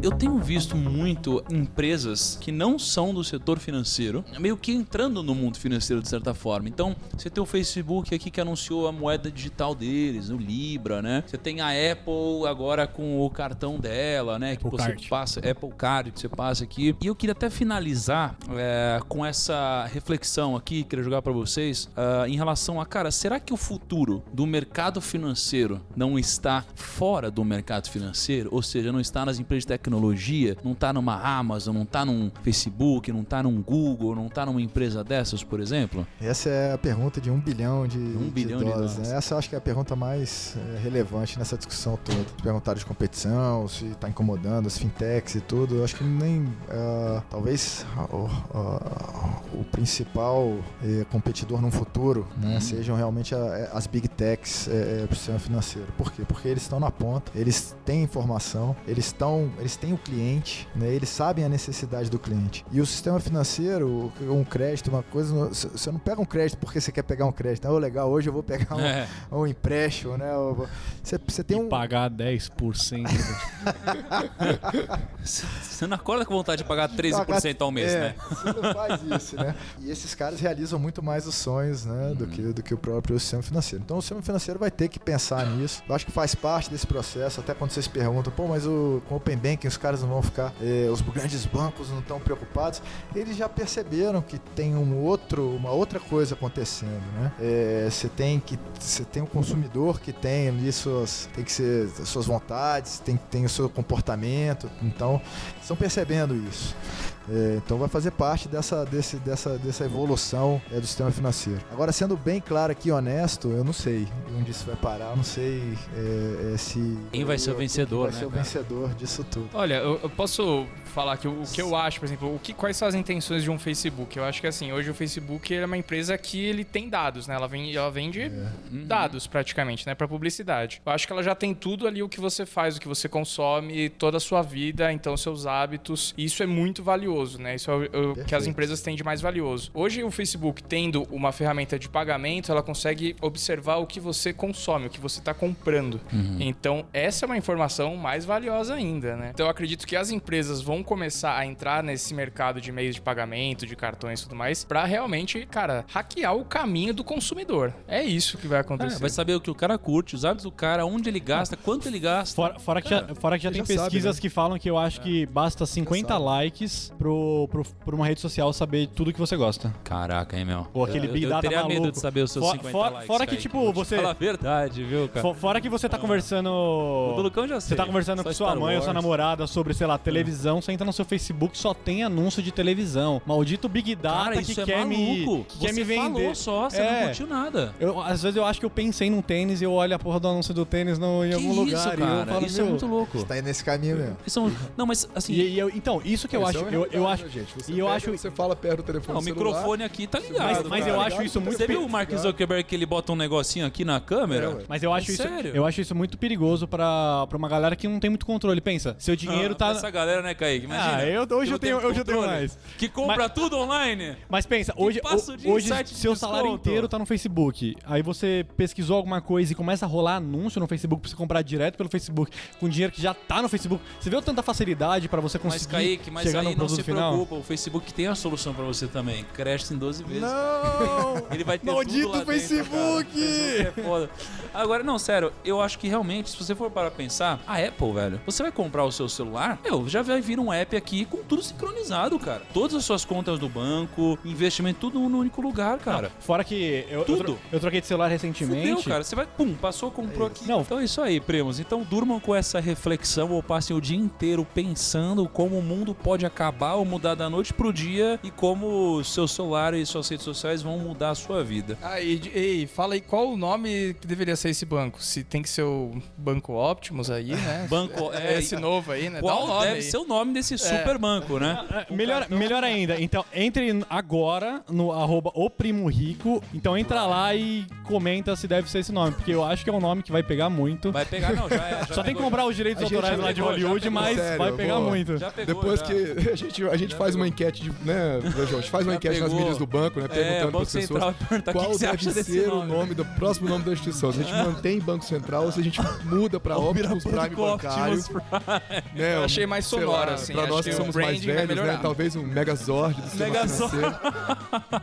Speaker 2: Eu tenho visto muito empresas que não são do setor financeiro, meio que entrando no mundo financeiro de certa forma. Então, você tem o Facebook aqui que anunciou a moeda digital deles, o Libra, né? Você tem a Apple agora com o cartão dela, né?
Speaker 4: Apple
Speaker 2: que
Speaker 4: você Card.
Speaker 2: passa, Apple Card que você passa aqui. E eu queria até finalizar é, com essa reflexão aqui, queria jogar para vocês, uh, em relação a, cara, será que o futuro do mercado financeiro não está fora do mercado financeiro? Ou seja, não está nas empresas de tecnologia? Tecnologia, não tá numa Amazon, não tá num Facebook, não tá num Google, não tá numa empresa dessas, por exemplo?
Speaker 5: Essa é a pergunta de um bilhão de,
Speaker 2: um
Speaker 5: de
Speaker 2: bilhão
Speaker 5: dólares.
Speaker 2: De
Speaker 5: né? Essa eu acho que é a pergunta mais é, relevante nessa discussão toda. Perguntaram de competição, se está incomodando as fintechs e tudo. Eu acho que nem. Uh, talvez uh, uh, o principal eh, competidor no futuro né, uhum. sejam realmente a, eh, as big techs eh, para o sistema financeiro. Por quê? Porque eles estão na ponta, eles têm informação, eles estão. Eles têm o cliente, né? Eles sabem a necessidade do cliente. E o sistema financeiro, um crédito, uma coisa, você não pega um crédito porque você quer pegar um crédito. Ah, legal, hoje eu vou pegar um, é. um empréstimo, né? Você, você tem
Speaker 4: e
Speaker 5: um
Speaker 4: pagar 10%. [LAUGHS]
Speaker 2: você não acorda com vontade de pagar 13% ao mês,
Speaker 5: é,
Speaker 2: né?
Speaker 5: Você não faz isso, né? E esses caras realizam muito mais os sonhos, né, uhum. do que do que o próprio sistema financeiro. Então o sistema financeiro vai ter que pensar nisso. Eu acho que faz parte desse processo, até quando vocês perguntam, pô, mas o com o Open Banking os caras não vão ficar, eh, os grandes bancos não estão preocupados. Eles já perceberam que tem um outro, uma outra coisa acontecendo, né? Eh, você tem que, você tem um consumidor que tem ali suas, tem que ser suas vontades, tem tem o seu comportamento. Então, estão percebendo isso. É, então vai fazer parte dessa, desse, dessa, dessa evolução é, do sistema financeiro. Agora, sendo bem claro aqui honesto, eu não sei onde isso vai parar, eu não sei é, é se.
Speaker 2: Quem vai ser o vencedor,
Speaker 5: vai
Speaker 2: né?
Speaker 5: ser o vencedor disso tudo.
Speaker 3: Olha, eu, eu posso falar que o, o, que eu acho, por exemplo, o que, quais são as intenções de um Facebook? Eu acho que assim, hoje o Facebook é uma empresa que ele tem dados, né? Ela vende, ela vende é. Uhum. dados praticamente, né? Para publicidade. Eu acho que ela já tem tudo ali o que você faz, o que você consome, toda a sua vida, então seus hábitos. Isso é muito valioso, né? Isso é o, o que as empresas têm de mais valioso. Hoje o Facebook tendo uma ferramenta de pagamento, ela consegue observar o que você consome, o que você está comprando. Uhum. Então essa é uma informação mais valiosa ainda, né? Então eu acredito que as empresas vão começar a entrar nesse mercado de meios de pagamento, de cartões e tudo mais, para realmente, cara, hackear o caminho do consumidor. É isso que vai acontecer. É,
Speaker 2: vai saber o que o cara curte, os hábitos do cara, onde ele gasta, quanto ele gasta.
Speaker 4: Fora, fora que, já, fora que já tem pesquisas sabe, né? que falam que eu acho é. que basta 50 likes pro, pro, pra uma rede social saber tudo que você gosta.
Speaker 2: Caraca, hein, meu?
Speaker 4: Pô, aquele
Speaker 2: eu,
Speaker 4: Big
Speaker 2: eu
Speaker 4: Data
Speaker 2: teria
Speaker 4: maluco.
Speaker 2: medo de saber os seus
Speaker 4: For-
Speaker 2: 50
Speaker 4: for-
Speaker 2: likes,
Speaker 4: fora que, tipo,
Speaker 2: te
Speaker 4: você-
Speaker 2: Fala a verdade, viu, cara?
Speaker 4: Fo- Fora que você tá conversando.
Speaker 2: O do Lucão já sei.
Speaker 4: Você tá conversando
Speaker 2: Só
Speaker 4: com sua mãe ou sua
Speaker 2: Wars.
Speaker 4: namorada sobre, sei lá, televisão, você entra no seu Facebook, só tem anúncio de televisão. Maldito Big Data
Speaker 2: Cara,
Speaker 4: que
Speaker 2: é
Speaker 4: quer me que quer
Speaker 2: Você
Speaker 4: me vender.
Speaker 2: falou só, você
Speaker 4: É.
Speaker 2: não curtiu nada.
Speaker 4: Eu, às vezes eu acho que eu pensei num tênis e eu olho a porra do anúncio do tênis no, em
Speaker 2: Que
Speaker 4: algum
Speaker 2: isso,
Speaker 4: lugar.
Speaker 2: cara?
Speaker 4: e eu falo,
Speaker 2: isso é
Speaker 4: meu,
Speaker 2: muito louco.
Speaker 5: Você tá aí nesse caminho mesmo.
Speaker 2: Isso é Não, mas assim...
Speaker 4: E, e eu- então, isso que eu acho. Eu, eu acho.
Speaker 6: né, gente? Você
Speaker 4: e eu
Speaker 6: pega,
Speaker 4: acho.
Speaker 6: Você fala perto do telefone
Speaker 2: Não, o
Speaker 6: celular,
Speaker 2: microfone aqui tá ligado.
Speaker 4: Mas, mas eu acho isso muito.
Speaker 2: Você viu o Mark Zuckerberg que ele bota um negocinho aqui na câmera?
Speaker 6: É.
Speaker 4: Mas eu acho isso,
Speaker 2: Sério?
Speaker 4: eu acho isso muito perigoso pra, pra uma galera que não tem muito controle. Pensa, seu dinheiro
Speaker 2: Ah,
Speaker 4: tá.
Speaker 2: Essa galera, né, Kaique? Imagina.
Speaker 4: Ah, eu- hoje eu tenho- hoje eu tenho mais.
Speaker 2: Que compra tudo online.
Speaker 4: Mas pensa, hoje,
Speaker 2: o
Speaker 4: hoje seu salário inteiro tá no Facebook. Aí você pesquisou alguma coisa e começa a rolar anúncio no Facebook pra você comprar direto pelo Facebook, com dinheiro que já tá no Facebook. Você viu tanta facilidade pra você
Speaker 2: Mas,
Speaker 4: conseguir
Speaker 2: Kaique, mas
Speaker 4: chegar
Speaker 2: aí
Speaker 4: no
Speaker 2: não
Speaker 4: produto
Speaker 2: se
Speaker 4: final?
Speaker 2: preocupa. O Facebook tem a solução pra você também. Cresce em 12 vezes.
Speaker 4: Não! [LAUGHS]
Speaker 2: Ele vai ter
Speaker 4: Maldito
Speaker 2: tudo lá dentro,
Speaker 4: Facebook!
Speaker 2: Facebook é foda. Agora, não, sério, eu acho que realmente, se você for para pensar, a Apple, velho, você vai comprar o seu celular, meu, já vai vir um app aqui com tudo sincronizado, cara. Todas as suas contas do banco, investimento, tudo no único lugar, cara.
Speaker 4: Fora que eu, eu,
Speaker 2: Tudo.
Speaker 4: tro- eu troquei de celular recentemente.
Speaker 2: Fudeu, cara. Você vai, pum, passou, comprou aqui.
Speaker 4: Não.
Speaker 2: Então é isso aí, primos. Então durmam com essa reflexão ou passem o dia inteiro pensando como o mundo pode acabar ou mudar da noite pro dia e como o seu celular e suas redes sociais vão mudar a sua vida.
Speaker 3: Ah, e, ei, fala aí qual o nome que deveria ser esse banco? Se tem que ser o Banco Optimus aí, né? [LAUGHS]
Speaker 2: Banco,
Speaker 3: É
Speaker 2: é,
Speaker 3: esse novo aí, né? Dá
Speaker 2: Qual
Speaker 3: um nome
Speaker 2: deve
Speaker 3: aí.
Speaker 2: ser o nome desse super banco, né?
Speaker 4: É, Melhor, melhor ainda, então entre agora no arroba o Primo Rico, então entra lá e comenta se deve ser esse nome, porque eu acho que é um nome que vai pegar muito.
Speaker 2: Vai pegar, não, já é. [LAUGHS] já
Speaker 4: Só tem que
Speaker 2: pegou,
Speaker 4: comprar os direitos autorais lá de
Speaker 2: pegou,
Speaker 4: Hollywood,
Speaker 2: pegou.
Speaker 4: mas
Speaker 6: Sério,
Speaker 4: vai pegar
Speaker 6: vou-
Speaker 4: muito.
Speaker 2: Já pegou,
Speaker 6: Depois
Speaker 2: já.
Speaker 6: que a gente, a gente faz uma enquete de, né, João? A gente faz uma enquete nas mídias do banco, né?
Speaker 2: É,
Speaker 6: Perguntando para as pessoas [LAUGHS] qual deve ser o
Speaker 2: nome.
Speaker 6: do próximo nome da instituição. Se a gente [LAUGHS] mantém Banco Central ou se a gente muda para Optimus [LAUGHS] Prime Bancário. Né,
Speaker 3: Eu achei mais
Speaker 6: lá,
Speaker 3: assim, acho
Speaker 6: nós
Speaker 3: que
Speaker 6: somos mais velhos, né? Talvez um Megazord do sistema
Speaker 2: Megazord.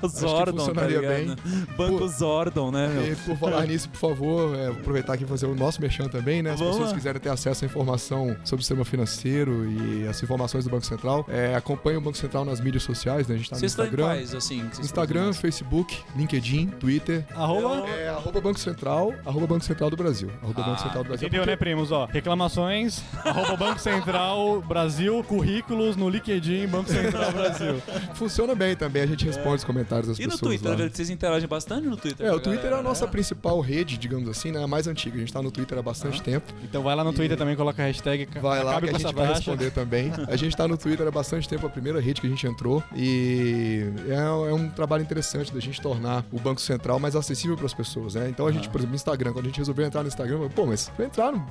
Speaker 2: Zordon, tá
Speaker 6: funcionaria
Speaker 2: ligado? Banco. Zordon, né, meu?
Speaker 6: E por falar nisso, por favor, é, aproveitar aqui e fazer o nosso merchan também, né? Se
Speaker 2: Vamos
Speaker 6: pessoas quiserem ter acesso à informação sobre o sistema financeiro e as informações do Banco Central, é, acompanhe o Banco Central nas mídias sociais, né? A gente tá no
Speaker 2: Vocês estão em
Speaker 6: Instagram.
Speaker 2: quais, assim?
Speaker 6: Instagram,
Speaker 2: estão
Speaker 6: Facebook, LinkedIn, Twitter.
Speaker 4: Arroba.
Speaker 6: É arroba Banco Central, arroba Banco Central do Brasil. Arroba
Speaker 2: Ah,
Speaker 6: Banco Central do Brasil.
Speaker 4: Entendeu, né, primos? Ó, reclamações, arroba Banco Central Brasil, currículos no LinkedIn, Banco Central Brasil. [LAUGHS]
Speaker 6: Funciona bem também, a gente responde os comentários das
Speaker 2: E no
Speaker 6: pessoas
Speaker 2: Twitter,
Speaker 6: lá.
Speaker 2: Vocês interagem bastante no Twitter?
Speaker 6: É, o Twitter é
Speaker 2: galera,
Speaker 6: a nossa
Speaker 2: né?
Speaker 6: principal rede, digamos assim, né? A mais antiga. A gente tá no Twitter há bastante tempo.
Speaker 4: Então vai lá no Twitter também, coloca a hashtag
Speaker 6: Vai lá que a gente vai responder também. A gente tá no Twitter há bastante tempo, [LAUGHS] a primeira rede que a gente entrou. E é, é um trabalho interessante da gente tornar o Banco Central mais acessível para as pessoas, né? Então a gente, por exemplo, no Instagram, quando a gente resolveu entrar no Instagram, eu falei, pô, mas vai entrar no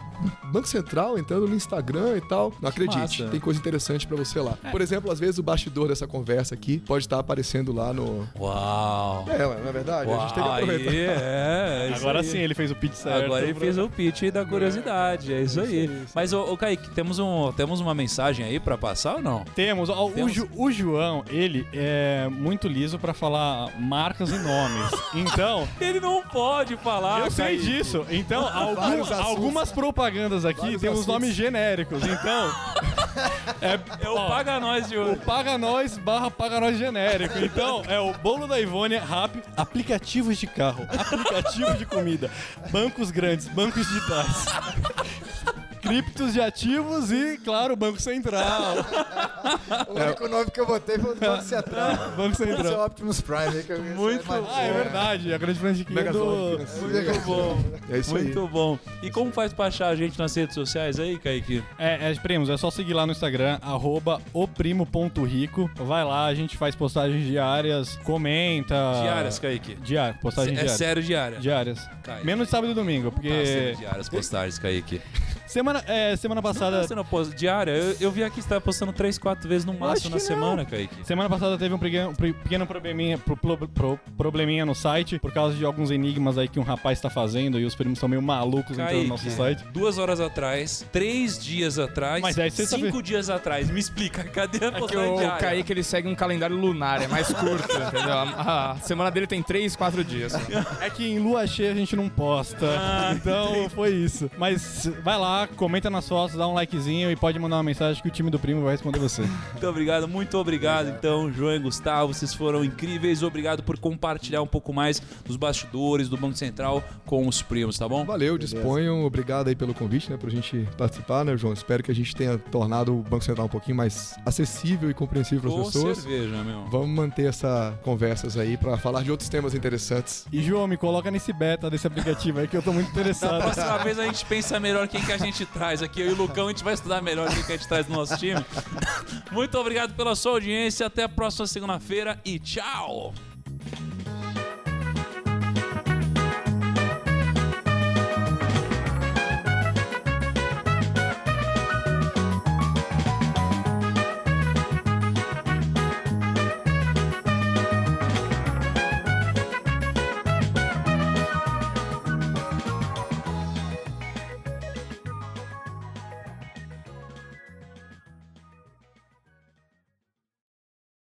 Speaker 6: Banco Central, entrando no Instagram e tal. Não acredite,
Speaker 2: massa.
Speaker 6: tem coisa interessante para você lá. Por exemplo, às vezes o bastidor dessa conversa aqui pode estar aparecendo lá no.
Speaker 2: Uau!
Speaker 6: É, não é verdade? a gente tem que
Speaker 2: Uau,
Speaker 6: aproveitar.
Speaker 2: aí, é, é isso
Speaker 4: Agora
Speaker 2: aí.
Speaker 4: sim, ele fez o pitch certo.
Speaker 2: Agora ele fez o pitch da curiosidade, é isso aí. Mas, ô, ô Kaique, temos, um, temos uma mensagem aí pra passar ou não?
Speaker 4: Temos. O,
Speaker 2: Temos.
Speaker 4: Ju- o João, ele é muito liso pra falar marcas e nomes. [LAUGHS] Então,
Speaker 2: Ele não pode falar,
Speaker 4: eu sei disso. Então, algum- algumas propagandas aqui
Speaker 6: Vários
Speaker 4: temos
Speaker 6: assuntos.
Speaker 4: nomes genéricos. Então, [LAUGHS] é,
Speaker 2: É o
Speaker 4: ó,
Speaker 2: Paga Nós de hoje.
Speaker 4: o Paga Nós barra Paga Nós genérico. Então, é o bolo da Ivônia Rap, aplicativos de carro, aplicativos de comida, bancos grandes, bancos digitais. [LAUGHS] Criptos de ativos e, claro, Banco Central.
Speaker 5: O único nome que eu botei foi o Banco Central. [LAUGHS]
Speaker 4: Banco
Speaker 5: Esse é
Speaker 4: Central.
Speaker 5: o Optimus Prime. Que eu
Speaker 2: Muito
Speaker 5: mas-
Speaker 4: Ah, é verdade. A grande franquia do...
Speaker 2: Muito bom.
Speaker 6: É isso aí.
Speaker 2: Muito bom. E como faz pra achar a gente nas redes sociais aí, Kaique?
Speaker 4: É, é, primos, é só seguir lá no Instagram, arroba oprimo.rico. Vai lá, a gente faz postagens diárias, comenta.
Speaker 2: Diárias, Kaique.
Speaker 4: Diário, postagem
Speaker 2: É
Speaker 4: diária.
Speaker 2: sério diária.
Speaker 4: Diárias.
Speaker 2: Kaique.
Speaker 4: Menos sábado e domingo,
Speaker 2: Tá
Speaker 4: porque
Speaker 2: sendo diárias postagens, Kaique.
Speaker 4: Semana, é, semana passada...
Speaker 2: Tá sendo post- diária? Eu, eu vi aqui que você tá postando 3, 4 vezes no máximo na
Speaker 4: não.
Speaker 2: semana, Kaique.
Speaker 4: Semana passada teve um pequeno, probleminha, pro- pro- pro- probleminha no site, por causa de alguns enigmas aí que um rapaz tá fazendo e os primos estão meio malucos entrando no
Speaker 2: Kaique,
Speaker 4: nosso site.
Speaker 2: duas horas atrás, três dias atrás,
Speaker 4: Mas tá
Speaker 2: cinco
Speaker 4: vendo-
Speaker 2: dias atrás. Me explica, [LAUGHS] cadê a
Speaker 3: É que
Speaker 2: postagem
Speaker 3: o
Speaker 2: diária?
Speaker 3: Kaique ele segue um calendário lunar, é mais curto, [LAUGHS] entendeu? A, a semana dele tem 3, 4 dias.
Speaker 4: É que em lua cheia a gente não posta.
Speaker 2: Ah,
Speaker 4: então foi isso. Mas vai lá, lá, comenta nas fotos, dá um likezinho e pode mandar uma mensagem que o time do primo vai responder você. [LAUGHS]
Speaker 2: Muito obrigado, muito obrigado. Então, João e Gustavo, vocês foram incríveis. Obrigado por compartilhar um pouco mais dos bastidores do Banco Central com os primos, tá bom?
Speaker 6: Valeu, disponham. Obrigado aí pelo convite, né, pra gente participar, né, João? Espero que a gente tenha tornado o Banco Central um pouquinho mais acessível e compreensível para as pessoas.
Speaker 2: cerveja, meu.
Speaker 6: Vamos manter essas conversas aí pra falar de outros temas interessantes.
Speaker 4: E João, me coloca nesse beta desse aplicativo aí que eu tô muito [LAUGHS]
Speaker 2: Da
Speaker 4: interessado.
Speaker 2: próxima vez a gente pensa melhor quem que a gente traz aqui. Eu e o Lucão, a gente vai estudar melhor quem que a gente traz no nosso time. Muito obrigado pela sua audiência. Até a próxima segunda-feira e tchau!